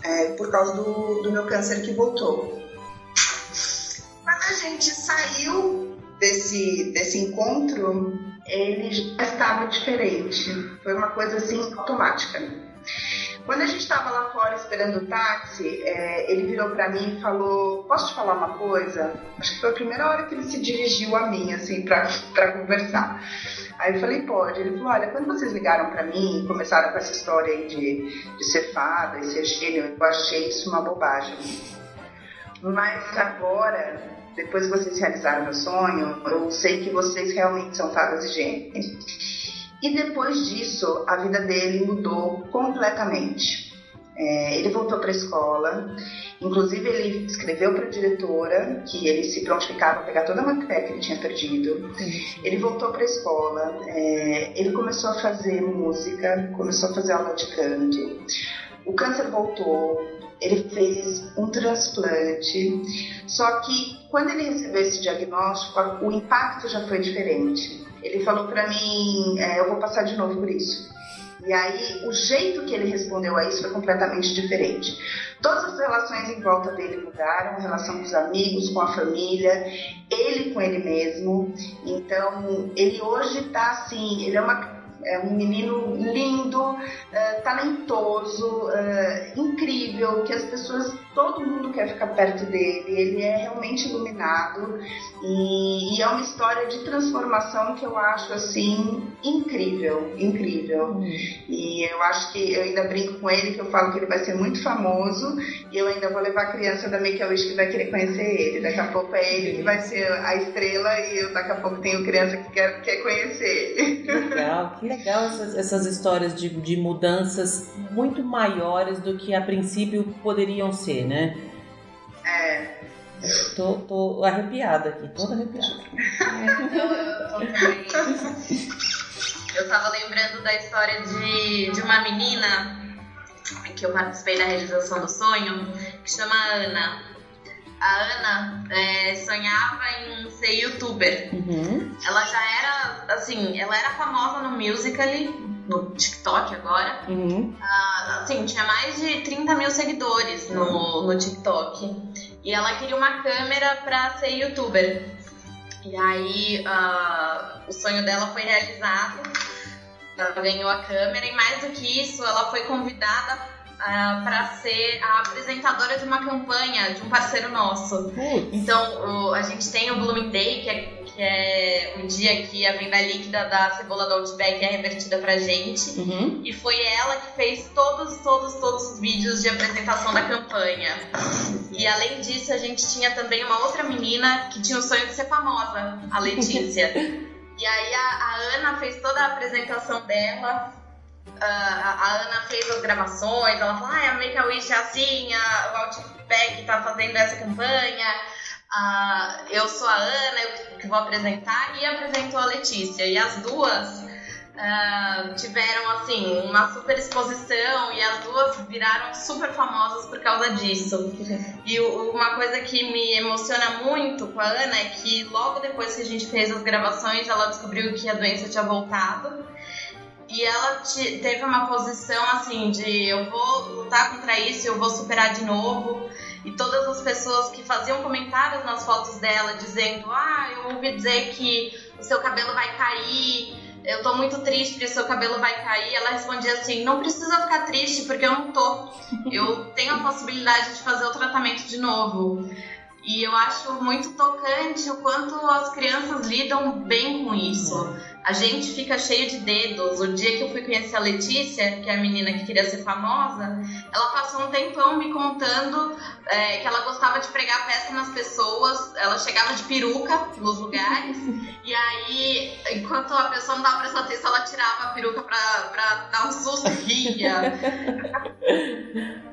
é, por causa do, do meu câncer que voltou a gente saiu desse, desse encontro, ele já estava diferente. Foi uma coisa assim automática. Quando a gente estava lá fora esperando o táxi, é, ele virou para mim e falou: Posso te falar uma coisa? Acho que foi a primeira hora que ele se dirigiu a mim, assim, para conversar. Aí eu falei: Pode. Ele falou: Olha, quando vocês ligaram para mim e começaram com essa história aí de, de ser fada e ser gênio, eu achei isso uma bobagem. Mas agora depois que vocês realizaram meu sonho, eu sei que vocês realmente são fadas e gênios. E depois disso, a vida dele mudou completamente. É, ele voltou para a escola, inclusive ele escreveu para a diretora que ele se prontificava a pegar toda a matéria que ele tinha perdido. Ele voltou para a escola, é, ele começou a fazer música, começou a fazer aula de canto. O câncer voltou, ele fez um transplante, só que quando ele recebeu esse diagnóstico, o impacto já foi diferente. Ele falou para mim, é, eu vou passar de novo por isso. E aí, o jeito que ele respondeu a isso foi completamente diferente. Todas as relações em volta dele mudaram, relação com os amigos, com a família, ele com ele mesmo. Então, ele hoje está assim, ele é uma é um menino lindo, uh, talentoso, uh, incrível, que as pessoas, todo mundo quer ficar perto dele. Ele é realmente iluminado e, e é uma história de transformação que eu acho assim incrível, incrível. Hum. E eu acho que eu ainda brinco com ele que eu falo que ele vai ser muito famoso e eu ainda vou levar a criança da Make a Wish que vai querer conhecer ele. Daqui a pouco é ele que vai ser a estrela e eu daqui a pouco tenho criança que quer, quer conhecer ele. Legal, que legal essas, essas histórias de, de mudanças muito maiores do que a princípio poderiam ser, né? É. Tô, tô arrepiada aqui, toda arrepiada. eu tava lembrando da história de, de uma menina que eu participei da realização do sonho, que chama Ana a Ana é, sonhava em ser youtuber. Uhum. Ela já era, assim, ela era famosa no Musical.ly, no TikTok agora. Uhum. Uh, assim, tinha mais de 30 mil seguidores no, no TikTok. E ela queria uma câmera pra ser youtuber. E aí uh, o sonho dela foi realizado. Ela ganhou a câmera e mais do que isso, ela foi convidada uh, ah, para ser a apresentadora de uma campanha de um parceiro nosso. Então, o, a gente tem o Blooming Day, que é, que é o dia que a venda líquida da cebola do Outback é revertida pra gente. Uhum. E foi ela que fez todos, todos, todos os vídeos de apresentação da campanha. E além disso, a gente tinha também uma outra menina que tinha o sonho de ser famosa, a Letícia. E aí a, a Ana fez toda a apresentação dela, a Ana fez as gravações, ela falou, ah, a Make a Wish é assim, a, o Outback tá fazendo essa campanha, a, eu sou a Ana, eu que vou apresentar, e apresentou a Letícia. E as duas uh, tiveram, assim, uma super exposição e as duas viraram super famosas por causa disso. E uma coisa que me emociona muito com a Ana é que logo depois que a gente fez as gravações, ela descobriu que a doença tinha voltado. E ela te, teve uma posição assim de eu vou lutar contra isso, eu vou superar de novo. E todas as pessoas que faziam comentários nas fotos dela dizendo: Ah, eu ouvi dizer que o seu cabelo vai cair, eu tô muito triste porque seu cabelo vai cair. Ela respondia assim: Não precisa ficar triste porque eu não tô. Eu tenho a possibilidade de fazer o tratamento de novo. E eu acho muito tocante o quanto as crianças lidam bem com isso. A gente fica cheio de dedos. O dia que eu fui conhecer a Letícia, que é a menina que queria ser famosa, ela passou um tempão me contando é, que ela gostava de pregar peça nas pessoas. Ela chegava de peruca nos lugares. e aí, enquanto a pessoa não dava prestando atenção, ela tirava a peruca pra, pra dar um susto ria.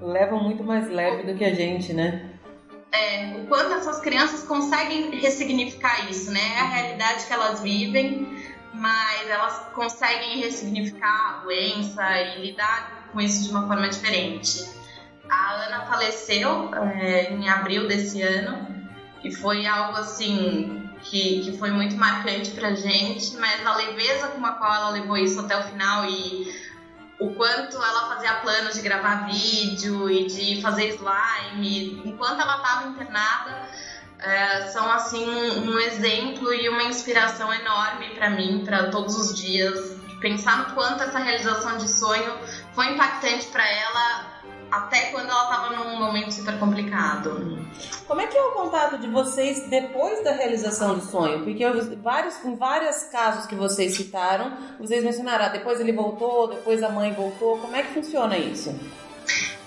Levam muito mais leve do que a gente, né? É, o quanto essas crianças conseguem ressignificar isso, né? É a realidade que elas vivem, mas elas conseguem ressignificar a doença e lidar com isso de uma forma diferente. A Ana faleceu é, em abril desse ano e foi algo assim que, que foi muito marcante pra gente, mas a leveza com a qual ela levou isso até o final e o quanto ela fazia planos de gravar vídeo e de fazer slime, enquanto ela estava internada, é, são assim um, um, exemplo e uma inspiração enorme para mim, para todos os dias. Pensar no quanto essa realização de sonho foi impactante para ela até quando ela estava num momento super complicado. Como é que é o contato de vocês depois da realização do sonho? Porque eu, vários, em vários casos que vocês citaram, vocês mencionaram, ah, depois ele voltou, depois a mãe voltou. Como é que funciona isso?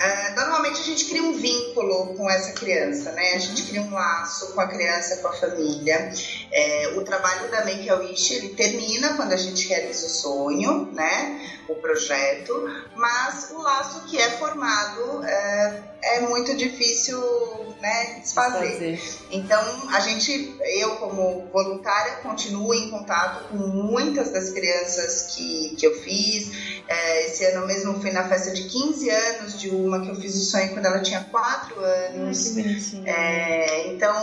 Uh, normalmente a gente cria um vínculo com essa criança, né? A gente cria um laço com a criança, com a família. É, o trabalho da Make a Wish ele termina quando a gente realiza o sonho, né? O projeto, mas o laço que é formado é, é muito difícil né, desfazer. Então a gente, eu como voluntária, continuo em contato com muitas das crianças que, que eu fiz. É, esse ano mesmo fui na festa de 15 anos de uma que eu fiz o sonho quando ela tinha 4 anos. Ai, é, então,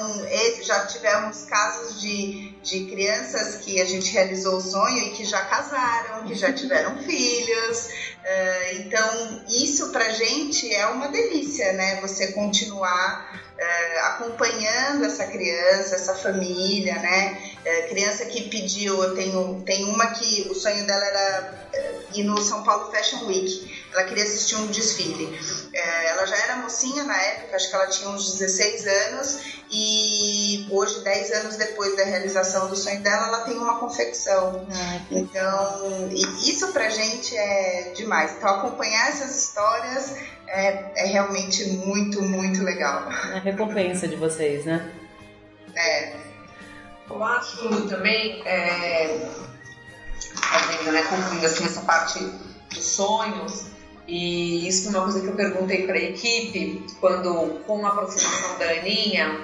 já tivemos casos de, de crianças que a gente realizou o sonho e que já casaram, que já tiveram filhos. É, então, isso pra gente é uma delícia, né? Você continuar é, acompanhando essa criança, essa família, né? É, criança que pediu, eu tenho, tem uma que o sonho dela era é, ir no São Paulo Fashion Week. Ela queria assistir um desfile. É, ela já era mocinha na época, acho que ela tinha uns 16 anos, e hoje, 10 anos depois da realização do sonho dela, ela tem uma confecção. Ai, então, isso pra gente é demais. Então, acompanhar essas histórias é, é realmente muito, muito legal. É a recompensa de vocês, né? É. Eu acho também, é, fazendo, né, concluindo assim, essa parte dos sonhos, e isso é uma coisa que eu perguntei para a equipe, quando, com a aproximação da Aninha,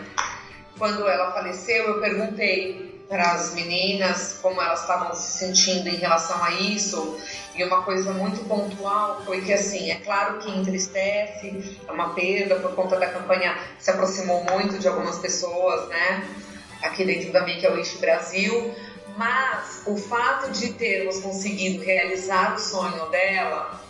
quando ela faleceu, eu perguntei para as meninas como elas estavam se sentindo em relação a isso. E uma coisa muito pontual foi que, assim, é claro que entristece, é uma perda por conta da campanha se aproximou muito de algumas pessoas, né? Aqui dentro da Make a Wish Brasil. Mas o fato de termos conseguido realizar o sonho dela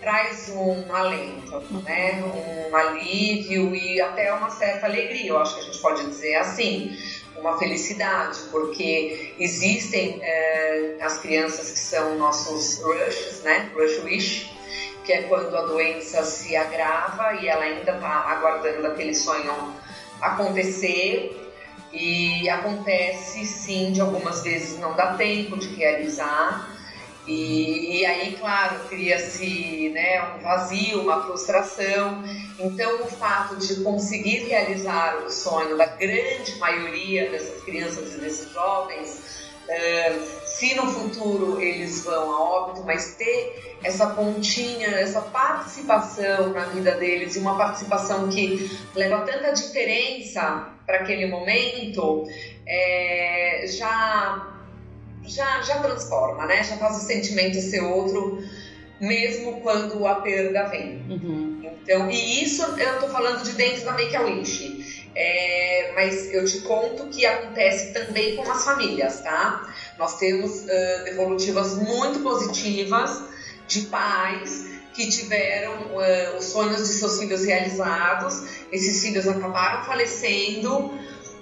traz um alento, né? um alívio e até uma certa alegria, eu acho que a gente pode dizer assim uma felicidade, porque existem é, as crianças que são nossos rushes, né? Rush wish, que é quando a doença se agrava e ela ainda está aguardando aquele sonho acontecer. E acontece sim, de algumas vezes não dá tempo de realizar, e, e, aí, claro, cria-se né, um vazio, uma frustração. Então, o fato de conseguir realizar o sonho da grande maioria dessas crianças e desses jovens uh, se no futuro eles vão a óbito, mas ter essa pontinha, essa participação na vida deles e uma participação que leva tanta diferença para aquele momento, é, já, já, já transforma, né? Já faz o sentimento ser outro, mesmo quando a perda vem. Uhum. Então, e isso eu estou falando de dentro da Make-A-Wish. É, mas eu te conto que acontece também com as famílias, tá? Nós temos uh, devolutivas muito positivas de pais que tiveram uh, os sonhos de seus filhos realizados, esses filhos acabaram falecendo,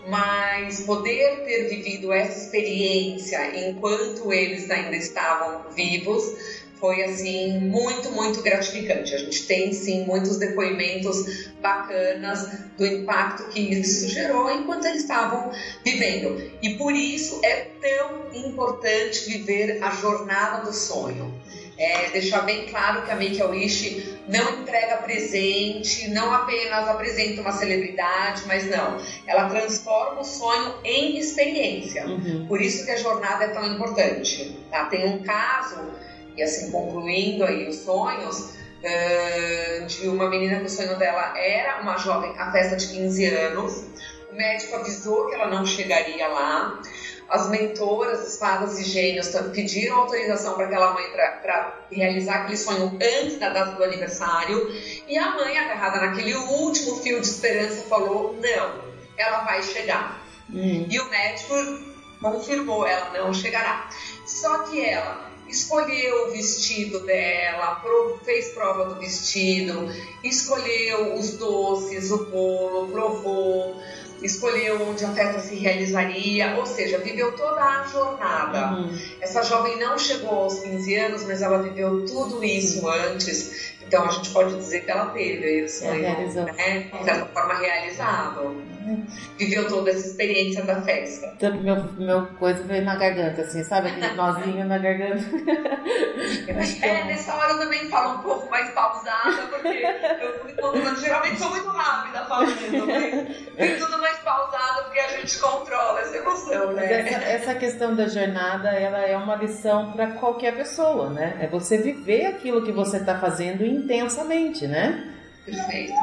mas poder ter vivido essa experiência enquanto eles ainda estavam vivos foi assim muito, muito gratificante. A gente tem sim muitos depoimentos bacanas do impacto que isso gerou enquanto eles estavam vivendo. E por isso é tão importante viver a jornada do sonho. É, deixar bem claro que a Make a Wish não entrega presente, não apenas apresenta uma celebridade, mas não, ela transforma o sonho em experiência. Uhum. Por isso que a jornada é tão importante. Tá? Tem um caso e assim concluindo aí os sonhos uh, de uma menina que o sonho dela era uma jovem a festa de 15 anos. O médico avisou que ela não chegaria lá. As mentoras, as fadas e gênios pediram autorização para aquela mãe para realizar aquele sonho antes da data do aniversário. E a mãe, agarrada naquele último fio de esperança, falou: não, ela vai chegar. Hum. E o médico confirmou: ela não chegará. Só que ela escolheu o vestido dela, fez prova do vestido, escolheu os doces, o bolo, provou, escolheu onde a festa se realizaria, ou seja, viveu toda a jornada. Uhum. Essa jovem não chegou aos 15 anos, mas ela viveu tudo isso antes. Então a gente pode dizer que ela teve sonho, é, né? de certa forma realizado. Viveu toda essa experiência da festa. Então, meu, meu coisa veio na garganta, assim, sabe? Aquele nozinho na garganta. é, nessa hora eu também falo um pouco mais pausada, porque eu, eu geralmente sou muito rápida falando, mas tudo mais pausada porque a gente controla essa emoção, né? Essa, essa questão da jornada, ela é uma lição para qualquer pessoa, né? É você viver aquilo que você está fazendo intensamente, né? Perfeito.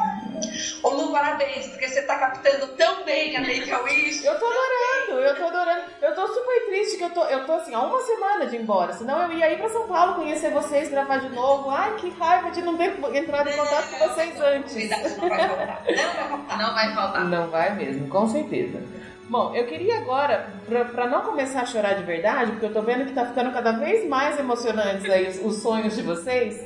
Ô Lu, parabéns, porque você tá captando tão bem a Make a Wish. Eu tô adorando, eu tô adorando. Eu tô super triste que eu tô, eu tô assim, há uma semana de ir embora. Senão eu ia ir pra São Paulo conhecer vocês, gravar de novo. Ai, que raiva de não ter entrado em contato com vocês antes. Não vai faltar. Não vai faltar. Não vai mesmo, com certeza. Bom, eu queria agora, para não começar a chorar de verdade, porque eu tô vendo que tá ficando cada vez mais emocionantes aí os, os sonhos de vocês.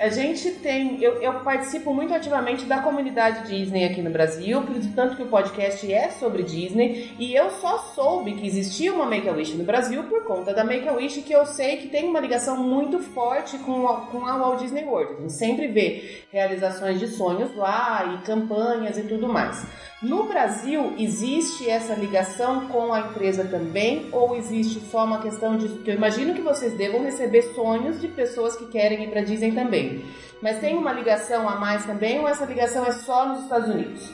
A gente tem. Eu, eu, participo muito ativamente da comunidade Disney aqui no Brasil, tanto que o podcast é sobre Disney, e eu só soube que existia uma Make-A-Wish no Brasil por conta da Make-A-Wish, que eu sei que tem uma ligação muito forte com a, com a Walt Disney World. A gente sempre vê realizações de sonhos lá e campanhas e tudo mais. No Brasil, existe essa ligação com a empresa também? Ou existe só uma questão de. eu imagino que vocês devam receber sonhos de pessoas que querem ir para Disney também. Mas tem uma ligação a mais também ou essa ligação é só nos Estados Unidos?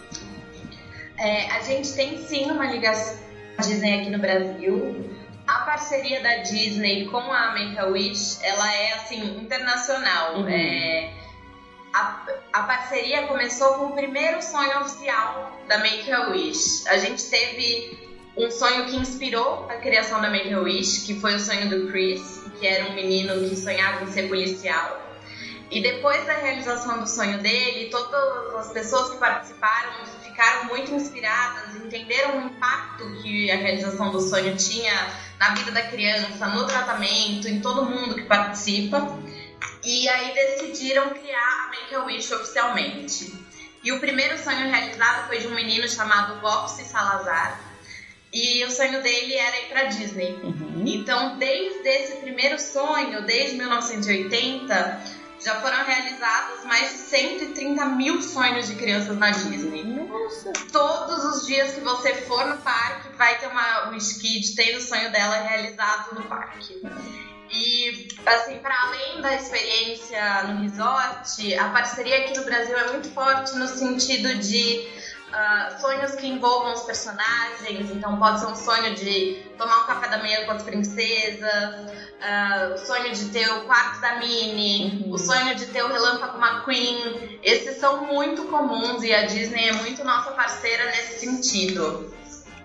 É, a gente tem sim uma ligação a Disney aqui no Brasil. A parceria da Disney com a Make-A-Wish, ela é assim, internacional. Uhum. É a, a parceria começou com o primeiro sonho oficial da Make-A-Wish. A gente teve um sonho que inspirou a criação da Make-A-Wish, que foi o sonho do Chris, que era um menino que sonhava em ser policial. E depois da realização do sonho dele, todas as pessoas que participaram ficaram muito inspiradas, entenderam o impacto que a realização do sonho tinha na vida da criança, no tratamento, em todo mundo que participa. E aí decidiram criar a Make-A-Wish oficialmente. E o primeiro sonho realizado foi de um menino chamado Bopsy Salazar. E o sonho dele era ir para Disney. Uhum. Então, desde esse primeiro sonho, desde 1980, já foram realizados mais de 130 mil sonhos de crianças na Disney. Nossa! Todos os dias que você for no parque, vai ter uma Wish Kid tendo o sonho dela realizado no parque. E, assim, para além da experiência no resort, a parceria aqui no Brasil é muito forte no sentido de uh, sonhos que envolvam os personagens, então pode ser um sonho de tomar um café da manhã com as princesas, uh, o sonho de ter o quarto da Minnie, uhum. o sonho de ter o relâmpago McQueen. Esses são muito comuns e a Disney é muito nossa parceira nesse sentido.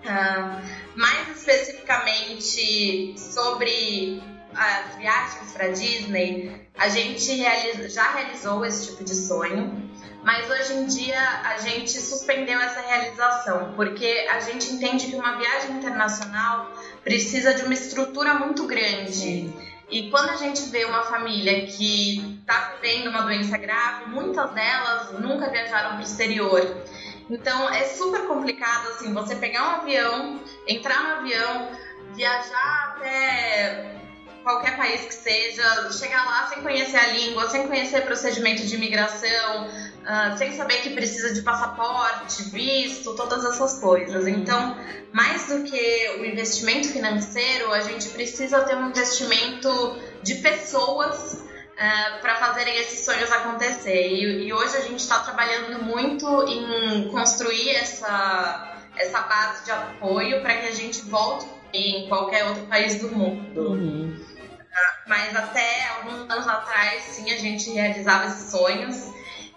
Uh, mais especificamente sobre as viagens para Disney, a gente realiza, já realizou esse tipo de sonho, mas hoje em dia a gente suspendeu essa realização, porque a gente entende que uma viagem internacional precisa de uma estrutura muito grande. E quando a gente vê uma família que está vivendo uma doença grave, muitas delas nunca viajaram para o exterior. Então é super complicado assim, você pegar um avião, entrar no avião, viajar até qualquer país que seja, chegar lá sem conhecer a língua, sem conhecer procedimento de imigração, uh, sem saber que precisa de passaporte, visto, todas essas coisas. Uhum. Então, mais do que o investimento financeiro, a gente precisa ter um investimento de pessoas uh, para fazerem esses sonhos acontecer. E, e hoje a gente está trabalhando muito em construir essa, essa base de apoio para que a gente volte em qualquer outro país do mundo. Uhum. Mas até alguns anos atrás, sim, a gente realizava esses sonhos.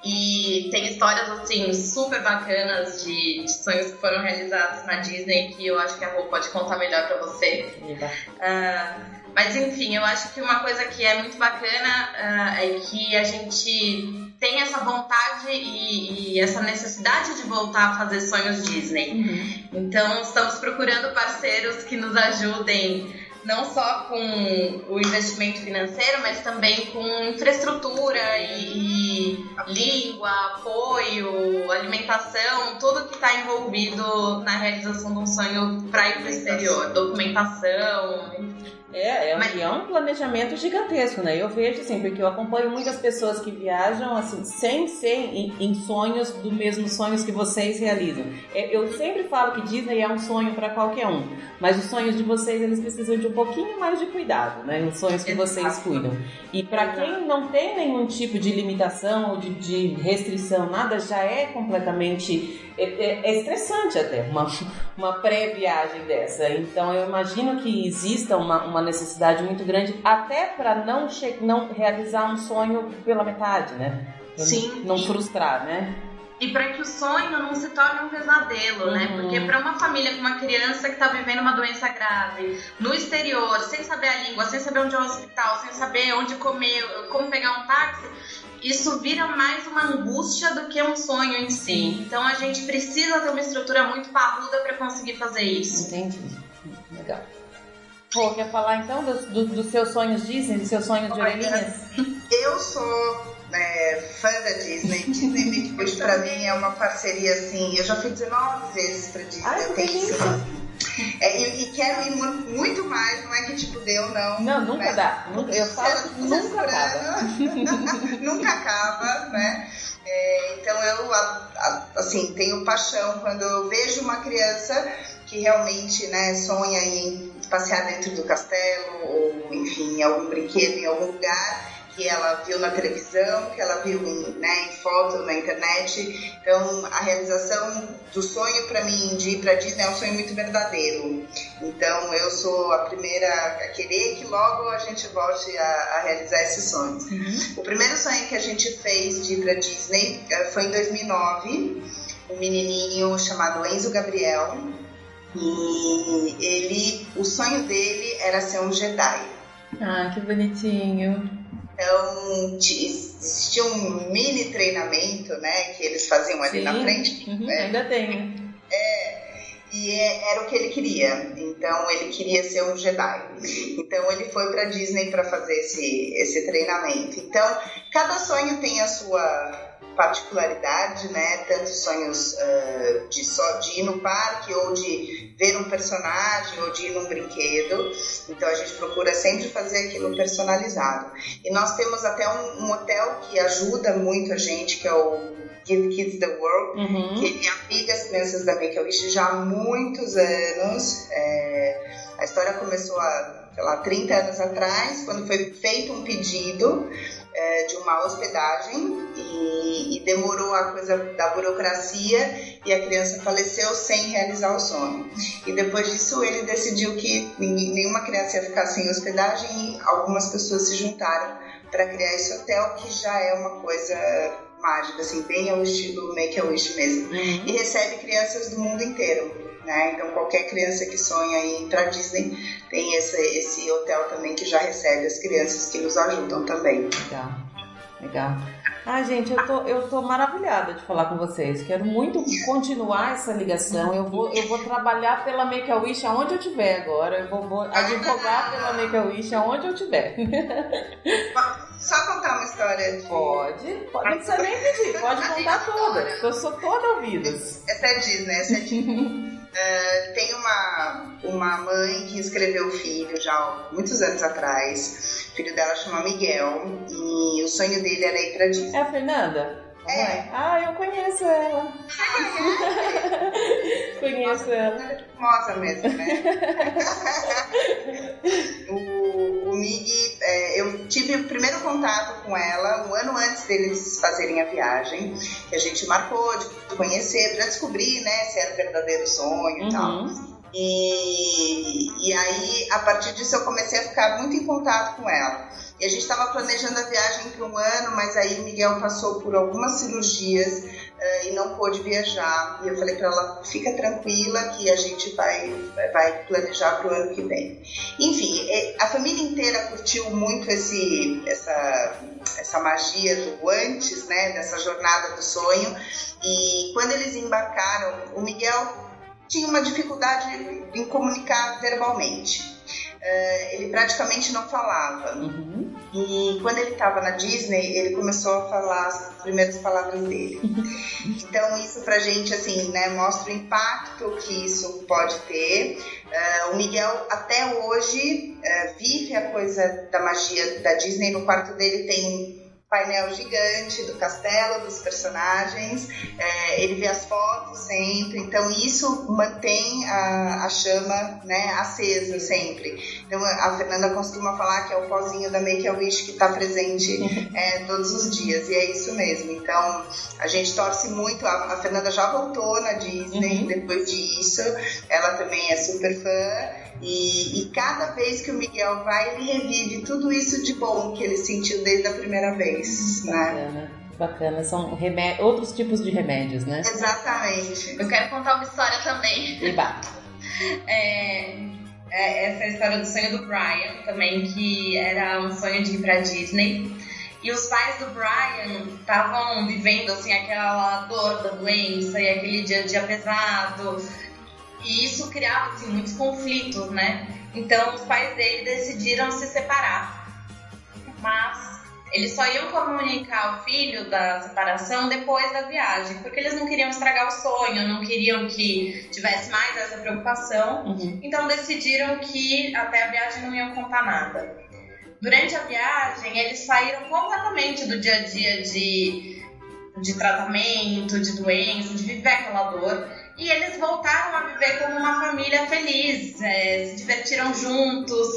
E tem histórias, assim, super bacanas de, de sonhos que foram realizados na Disney que eu acho que a Rô pode contar melhor pra você. Uh, mas enfim, eu acho que uma coisa que é muito bacana uh, é que a gente tem essa vontade e, e, essa necessidade de voltar a fazer sonhos Disney. Uhum. Então, estamos procurando parceiros que nos ajudem não só com o investimento financeiro, mas também com infraestrutura e, língua, apoio, alimentação, tudo que está envolvido na realização de um sonho para ir para o exterior, documentação. É, é, Mas... é um planejamento gigantesco, né? Eu vejo assim, porque eu acompanho muitas pessoas que viajam assim, sem ser em, em sonhos do mesmo sonhos que vocês realizam. É, eu sempre falo que Disney é um sonho para qualquer um, mas os sonhos de vocês eles precisam de um pouquinho mais de cuidado, né? Os sonhos que vocês cuidam. E para quem não tem nenhum tipo de limitação ou de, de restrição, nada já é completamente é, é, é estressante até uma, uma pré-viagem dessa. Então eu imagino que exista uma, uma necessidade muito grande até para não, não realizar um sonho pela metade, né? Sim. Não frustrar, né? E para que o sonho não se torne um pesadelo, né? uhum. né? Porque para uma família com uma criança que está vivendo uma doença grave, no exterior, sem saber a língua, sem saber onde é o hospital, sem saber onde comer, como pegar um táxi, isso vira mais uma angústia do que um sonho em si. Então a gente precisa ter uma estrutura muito parruda para conseguir fazer isso. Entendi. Legal. Pô, quer falar então dos do, do seus sonhos Disney, dos seus sonhos de orelhinhas? Eu sou né, fã da Disney. Disney Mickey Mouse pra mim é uma parceria assim. Eu já fui 19 vezes pra Disney. Ai, que é, e, e, quero ir muito mais, não é que tipo deu, não. Não, nunca né? dá. Nunca, eu falo nunca acaba. nunca acaba, né? É, então eu assim tenho paixão quando eu vejo uma criança que realmente né, sonha em passear dentro do castelo ou enfim em algum brinquedo em algum lugar que ela viu na televisão, que ela viu em, né, em foto na internet. Então, a realização do sonho para mim de ir para Disney é um sonho muito verdadeiro. Então, eu sou a primeira a querer que logo a gente volte a, a realizar esses sonhos. Uhum. O primeiro sonho que a gente fez de ir para Disney eh, foi em 2009. Um menininho chamado Enzo Gabriel. E ele, o sonho dele era ser um Jedi. Ah, que bonitinho. Então, existia um mini treinamento, né, que eles faziam ali Sim. na frente. Uhum, né? Ainda tem. É, e é, era o que ele queria. Então, ele queria ser um Jedi. Então, ele foi para Disney para fazer esse, esse treinamento. Então, cada sonho tem a sua particularidade, né? Tanto sonhos uh, de só de ir no parque ou de ver um personagem ou de ir num brinquedo. Então a gente procura sempre fazer aquilo personalizado. E nós temos até um, um hotel que ajuda muito a gente, que é o Give Kids the World, uhum. que ele abriga as crianças da Make-A-Wish já há muitos anos. É, a história começou há, sei lá, 30 anos atrás, quando foi feito um pedido é, de uma hospedagem e, e demorou a coisa da burocracia e a criança faleceu sem realizar o sonho. E depois disso ele decidiu que nenhuma criança ia ficar sem hospedagem e algumas pessoas se juntaram para criar esse hotel que já é uma coisa mágica, assim, bem ao estilo Make a Wish mesmo. Uhum. E recebe crianças do mundo inteiro. Né? Então qualquer criança que sonha em ir para Disney tem esse, esse hotel também que já recebe as crianças que nos ajudam também. Legal, legal. Ah, gente, eu tô, eu tô maravilhada de falar com vocês. Quero muito continuar essa ligação. Eu vou, eu vou trabalhar pela Make a Wish aonde eu estiver agora. Eu vou, vou advogar pela Make a Wish aonde eu estiver. Só contar uma história? De... Pode, pode. Não precisa nem pedir, pode contar toda. Eu sou toda ouvidas. Essa é Disney, essa é Disney. Uh, tem uma, uma mãe que escreveu o filho já há muitos anos atrás. O filho dela chama Miguel e o sonho dele era ir pra Disney. É a Fernanda? É. Ah, eu conheço ela. conheço ela. É famosa mesmo, né? o, o Mig, é, eu tive o primeiro contato com ela um ano antes deles fazerem a viagem, que a gente marcou de conhecer para descobrir, né, se era um verdadeiro sonho uhum. e tal. E, e aí, a partir disso, eu comecei a ficar muito em contato com ela. E a gente estava planejando a viagem para um ano, mas aí Miguel passou por algumas cirurgias uh, e não pôde viajar. E eu falei para ela: fica tranquila que a gente vai, vai planejar para o ano que vem. Enfim, é, a família inteira curtiu muito esse, essa, essa magia do antes, né, dessa jornada do sonho. E quando eles embarcaram, o Miguel tinha uma dificuldade em comunicar verbalmente. Uh, ele praticamente não falava. Uhum. E quando ele estava na Disney, ele começou a falar as primeiras palavras dele. então isso pra gente assim, né, mostra o impacto que isso pode ter. Uh, o Miguel até hoje uh, vive a coisa da magia da Disney. No quarto dele tem painel gigante do castelo, dos personagens, é, ele vê as fotos sempre, então isso mantém a, a chama né, acesa sempre. Então a Fernanda costuma falar que é o pozinho da Make a Wish que está presente é, todos os dias, e é isso mesmo. Então a gente torce muito, a, a Fernanda já voltou na Disney uhum. depois disso, ela também é super fã. E, e, cada vez que o Miguel vai, ele revive tudo isso de bom que ele sentiu desde a primeira vez. Bacana. Né? Bacana, são outros tipos de remédios, né? Exatamente. Eu quero contar uma história também. Eba. é, é, essa é a história do sonho do Brian, também, que era um sonho de ir pra Disney. E os pais do Brian estavam vivendo assim aquela dor da doença e aquele dia a dia pesado e isso criava assim, muitos conflitos, né? Então os pais dele decidiram se separar. Mas eles só iam comunicar ao filho da separação depois da viagem, porque eles não queriam estragar o sonho, não queriam que tivesse mais essa preocupação. Uhum. Então decidiram que até a viagem não iam contar nada. Durante a viagem, eles saíram completamente do dia a dia de, de tratamento, de doença, de viver aquela dor e eles voltaram a viver como uma família feliz, é, se divertiram juntos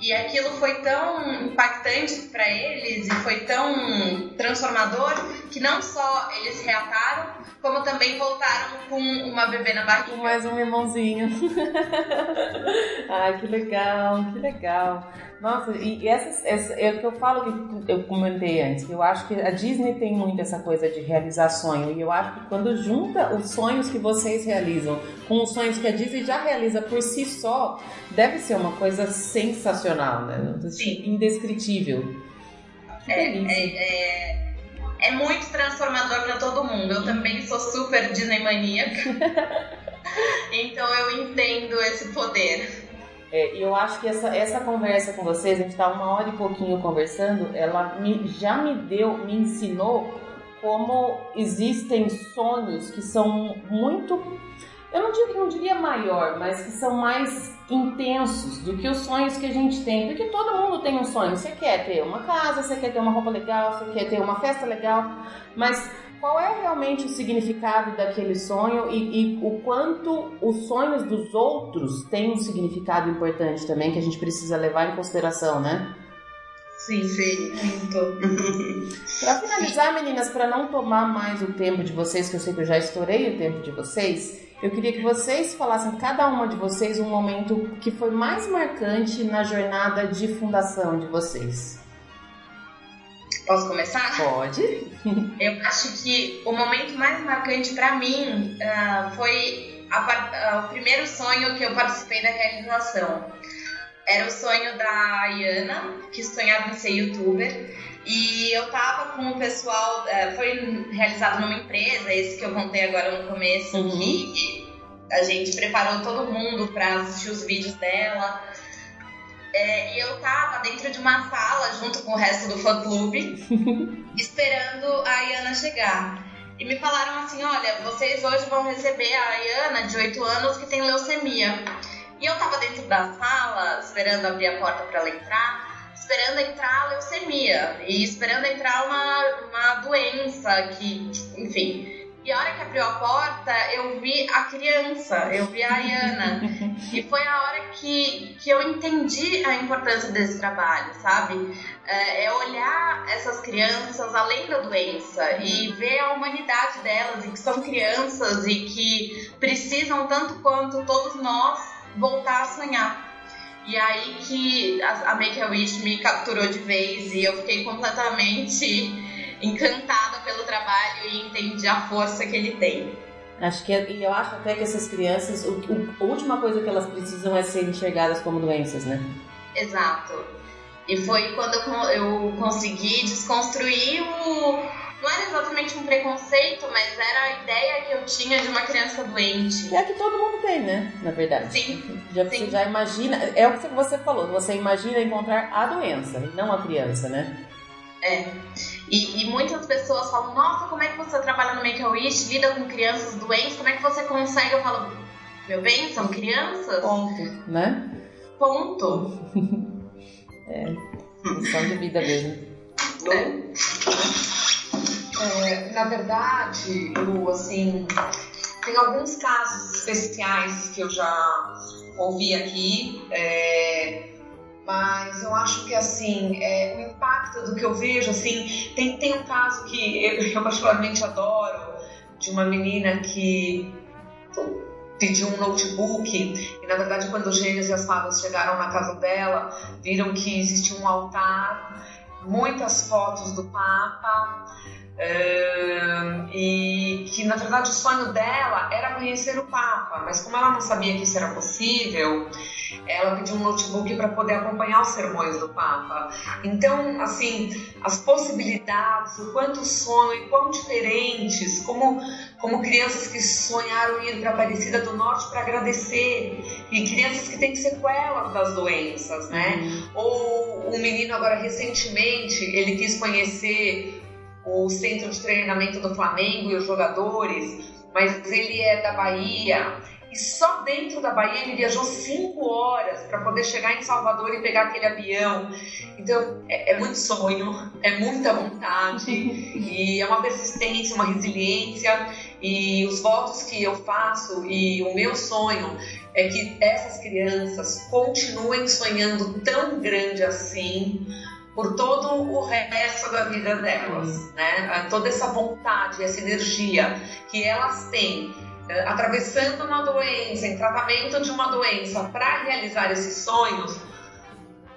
e aquilo foi tão impactante para eles e foi tão transformador que não só eles reataram, como também voltaram com uma bebê na barriga. Mais um irmãozinho. Ai, que legal, que legal. Nossa, e essa, essa é o que eu falo que eu comentei antes, que eu acho que a Disney tem muito essa coisa de realizar sonho, e eu acho que quando junta os sonhos que vocês realizam com os sonhos que a Disney já realiza por si só, deve ser uma coisa sensacional, né? Sim. Indescritível. É, é, é, é, muito transformador para todo mundo. Eu também sou super Disney maníaca. então eu entendo esse poder. É, eu acho que essa, essa conversa com vocês, a gente está uma hora e pouquinho conversando, ela me, já me deu, me ensinou como existem sonhos que são muito, eu não, digo, não diria maior, mas que são mais intensos do que os sonhos que a gente tem. Porque todo mundo tem um sonho. Você quer ter uma casa, você quer ter uma roupa legal, você quer ter uma festa legal, mas qual é realmente o significado daquele sonho e, e, o quanto os sonhos dos outros têm um significado importante também que a gente precisa levar em consideração, né? Sim, Sim. muito. Pra finalizar, meninas, pra não tomar mais o tempo de vocês, que eu sei que eu já estourei o tempo de vocês, eu queria que vocês falassem, cada uma de vocês, um momento que foi mais marcante na jornada de fundação de vocês. Posso começar? Pode? Eu acho que o momento mais marcante pra mim ah, foi a ah, o primeiro sonho que eu participei da realização. Era o sonho da Ayana, que sonhava em ser youtuber. E eu tava com o pessoal, eh, foi realizado numa empresa, esse que eu contei agora no começo, Uhum. que a gente preparou todo mundo pra assistir os vídeos dela. É, e eu tava dentro de uma sala junto com o resto do fã clube, esperando a Ayana chegar. E me falaram assim: olha, vocês hoje vão receber a Ayana, de 8 anos, que tem leucemia. E eu tava dentro da sala, esperando abrir a porta para ela entrar, esperando entrar a leucemia e esperando entrar uma, uma doença que, enfim. E a hora que abriu a porta, eu vi a criança, eu vi a Ayana. E foi a hora que, que eu entendi a importância desse trabalho, sabe? É, é olhar essas crianças além da doença e ver a humanidade delas e que são crianças e que precisam tanto quanto todos nós voltar a sonhar. E aí que a, a Make-A-Wish me capturou de vez e eu fiquei completamente encantada pelo trabalho e entendi a força que ele tem. Acho que é- e eu acho até que essas crianças, o- o- a última coisa que elas precisam é ser enxergadas como doenças, né? Exato. E foi quando eu, eu consegui desconstruir o. Não era exatamente um preconceito, mas era a ideia que eu tinha de uma criança doente. É a que todo mundo tem, né? Na verdade. Sim, Já, você sim. já imagina, é o que você falou, você imagina encontrar a doença e não a criança, né? E, e muitas pessoas falam: Nossa, como é que você trabalha no Make-A-Wish, lida com crianças doentes, como é que você consegue? Eu falo: Meu bem, são crianças? Ponto, né? Ponto. Missão de vida mesmo. É, na verdade, Lu, assim, tem alguns casos especiais que eu já ouvi aqui, é, mas eu acho que assim, é, o impacto do que eu vejo, assim, tem, tem um caso que eu, eu particularmente adoro, de uma menina que pediu um notebook e na verdade quando os gênios e as fadas chegaram na casa dela, viram que existia um altar, muitas fotos do Papa, E que na verdade o sonho dela era conhecer o Papa, mas como ela não sabia que isso era possível, ela pediu um notebook para poder acompanhar os sermões do Papa. Então, assim, as possibilidades, o quanto sonham e quão diferentes, como, como crianças que sonharam ir para Aparecida do Norte para agradecer, e crianças que têm sequelas das doenças, né? Ou um menino agora recentemente, ele quis conhecer o centro de treinamento do Flamengo e os jogadores, mas ele é da Bahia. E só dentro da Bahia ele viajou cinco horas para poder chegar em Salvador e pegar aquele avião. Então é, é muito sonho, é muita vontade. E é uma persistência, uma resiliência. E os votos que eu faço e o meu sonho é que essas crianças continuem sonhando tão grande assim por todo o resto da vida delas, né? Toda essa vontade, essa energia que elas têm eh, atravessando uma doença, em tratamento de uma doença, para realizar esses sonhos,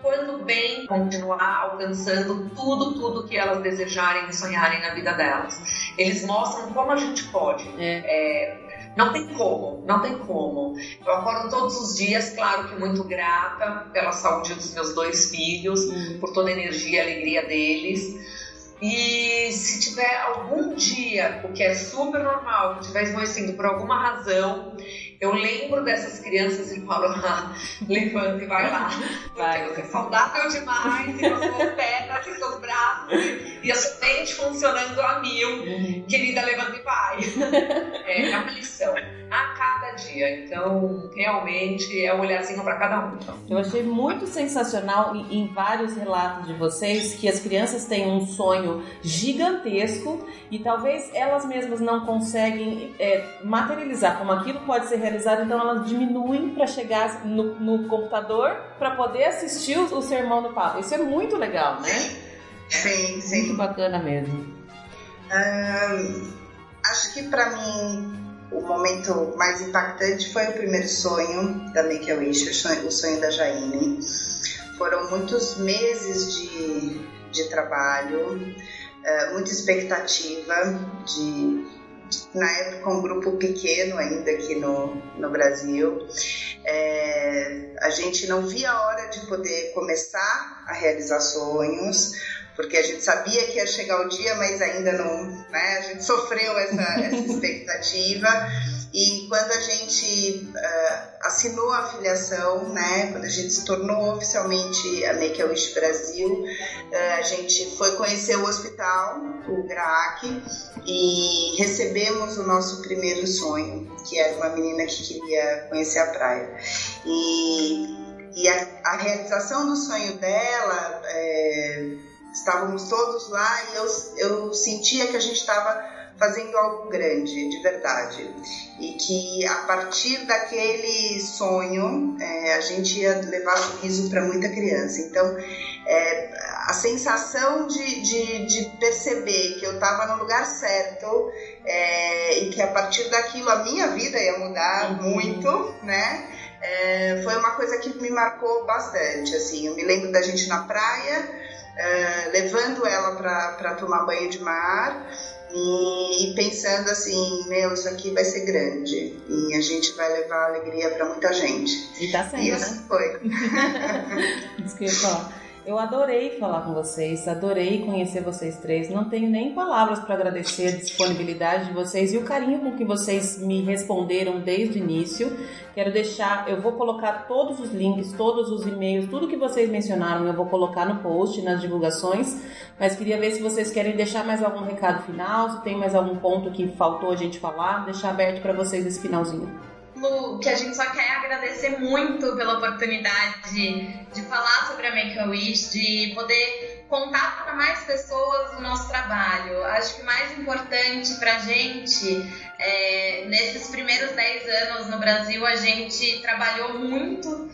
quando bem continuar alcançando tudo, tudo que elas desejarem e sonharem na vida delas. Eles mostram como a gente pode. É, não tem como, não tem como. Eu acordo todos os dias, claro que muito grata pela saúde dos meus dois filhos, por toda a energia e alegria deles. E se tiver algum dia, o que é super normal, que estiver esmorecendo por alguma razão, eu lembro dessas crianças e falo, ah, levanta e vai lá. Porque Vai. você é saudável demais, e as suas pernas, e seus braços, e a sua mente funcionando a mil. Querida, levanta e vai. É, é uma lição a cada dia. Então, realmente, é um olharzinho para cada um. Eu achei muito sensacional em, vários relatos de vocês que as crianças têm um sonho gigantesco e talvez elas mesmas não conseguem é, materializar como aquilo pode ser especializada, então elas diminuem para chegar no, no computador para poder assistir o, o, sermão do Papa. Isso é muito legal, né? Sim, sim. Muito bacana mesmo. acho que para mim o momento mais impactante foi o primeiro sonho da Make a Wish, o sonho, da Jaine. Foram muitos meses de, de trabalho, uh, muita expectativa de, na época um grupo pequeno ainda aqui no, no Brasil. É, a gente não via a hora de poder começar a realizar sonhos, porque a gente sabia que ia chegar o dia, mas ainda não, né? A gente sofreu essa, essa expectativa. E quando a gente uh, assinou a filiação, né, quando a gente se tornou oficialmente a Make a Wish Brasil, uh, a gente foi conhecer o hospital, o GRAAC, e recebemos o nosso primeiro sonho, que era uma menina que queria conhecer a praia. E, e a, a realização do sonho dela. É, estávamos todos lá e eu, eu sentia que a gente estava fazendo algo grande, de verdade. E que a partir daquele sonho é, a gente ia levar sorriso para muita criança. Então, é, a sensação de, de, de, perceber que eu estava no lugar certo é, e que a partir daquilo a minha vida ia mudar uhum. muito, né? É, foi uma coisa que me marcou bastante. Assim, eu me lembro da gente na praia é, levando ela para tomar banho de mar e pensando assim, meu, isso aqui vai ser grande e a gente vai levar alegria para muita gente. E tá sendo, e assim né? foi. que eu adorei falar com vocês, adorei conhecer vocês três. Não tenho nem palavras para agradecer a disponibilidade de vocês e o carinho com que vocês me responderam desde o início. Quero deixar, eu vou colocar todos os links, todos os e-mails, tudo que vocês mencionaram, eu vou colocar no post, nas divulgações. Mas queria ver se vocês querem deixar mais algum recado final, se tem mais algum ponto que faltou a gente falar, deixar aberto para vocês esse finalzinho. Que a gente só quer agradecer muito pela oportunidade de, de falar sobre a Make a Wish, de poder contar para mais pessoas o nosso trabalho. Acho que o mais importante para a gente, é, nesses primeiros 10 anos no Brasil, a gente trabalhou muito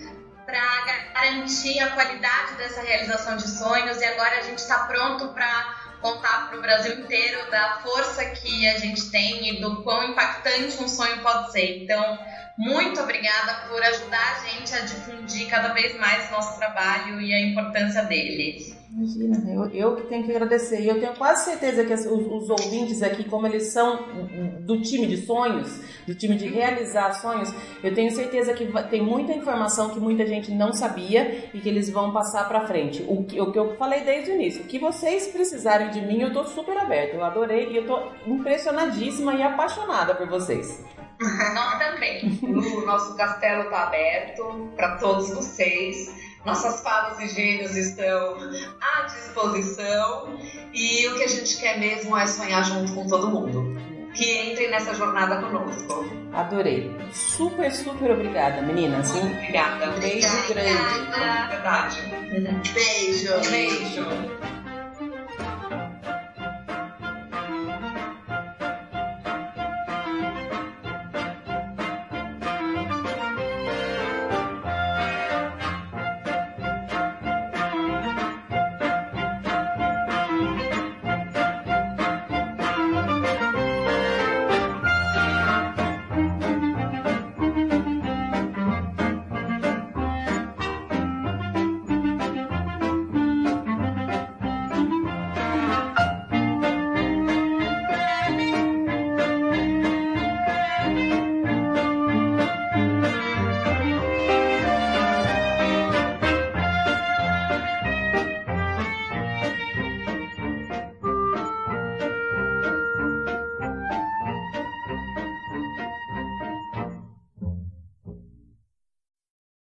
para garantir a qualidade dessa realização de sonhos e agora a gente está pronto para contar para o Brasil inteiro da força que a gente tem e do quão impactante um sonho pode ser. Então, muito obrigada por ajudar a gente a difundir cada vez mais o nosso trabalho e a importância dele. Imagina, eu, eu que tenho que agradecer. E eu tenho quase certeza que os, os, ouvintes aqui, como eles são do time de sonhos, do time de realizar sonhos, eu tenho certeza que tem muita informação que muita gente não sabia e que eles vão passar para frente. O que, o que eu falei desde o início, o que vocês precisarem de mim, eu tô super aberto. Eu adorei e eu tô impressionadíssima e apaixonada por vocês. Nós também. O nosso castelo está aberto para todos vocês. Nossas falas e gênios estão à disposição. E o que a gente quer mesmo é sonhar junto com todo mundo. Que entrem nessa jornada conosco. Adorei. Super, super obrigada, meninas. Obrigada. Beijo grande. Verdade. Beijo. Beijo.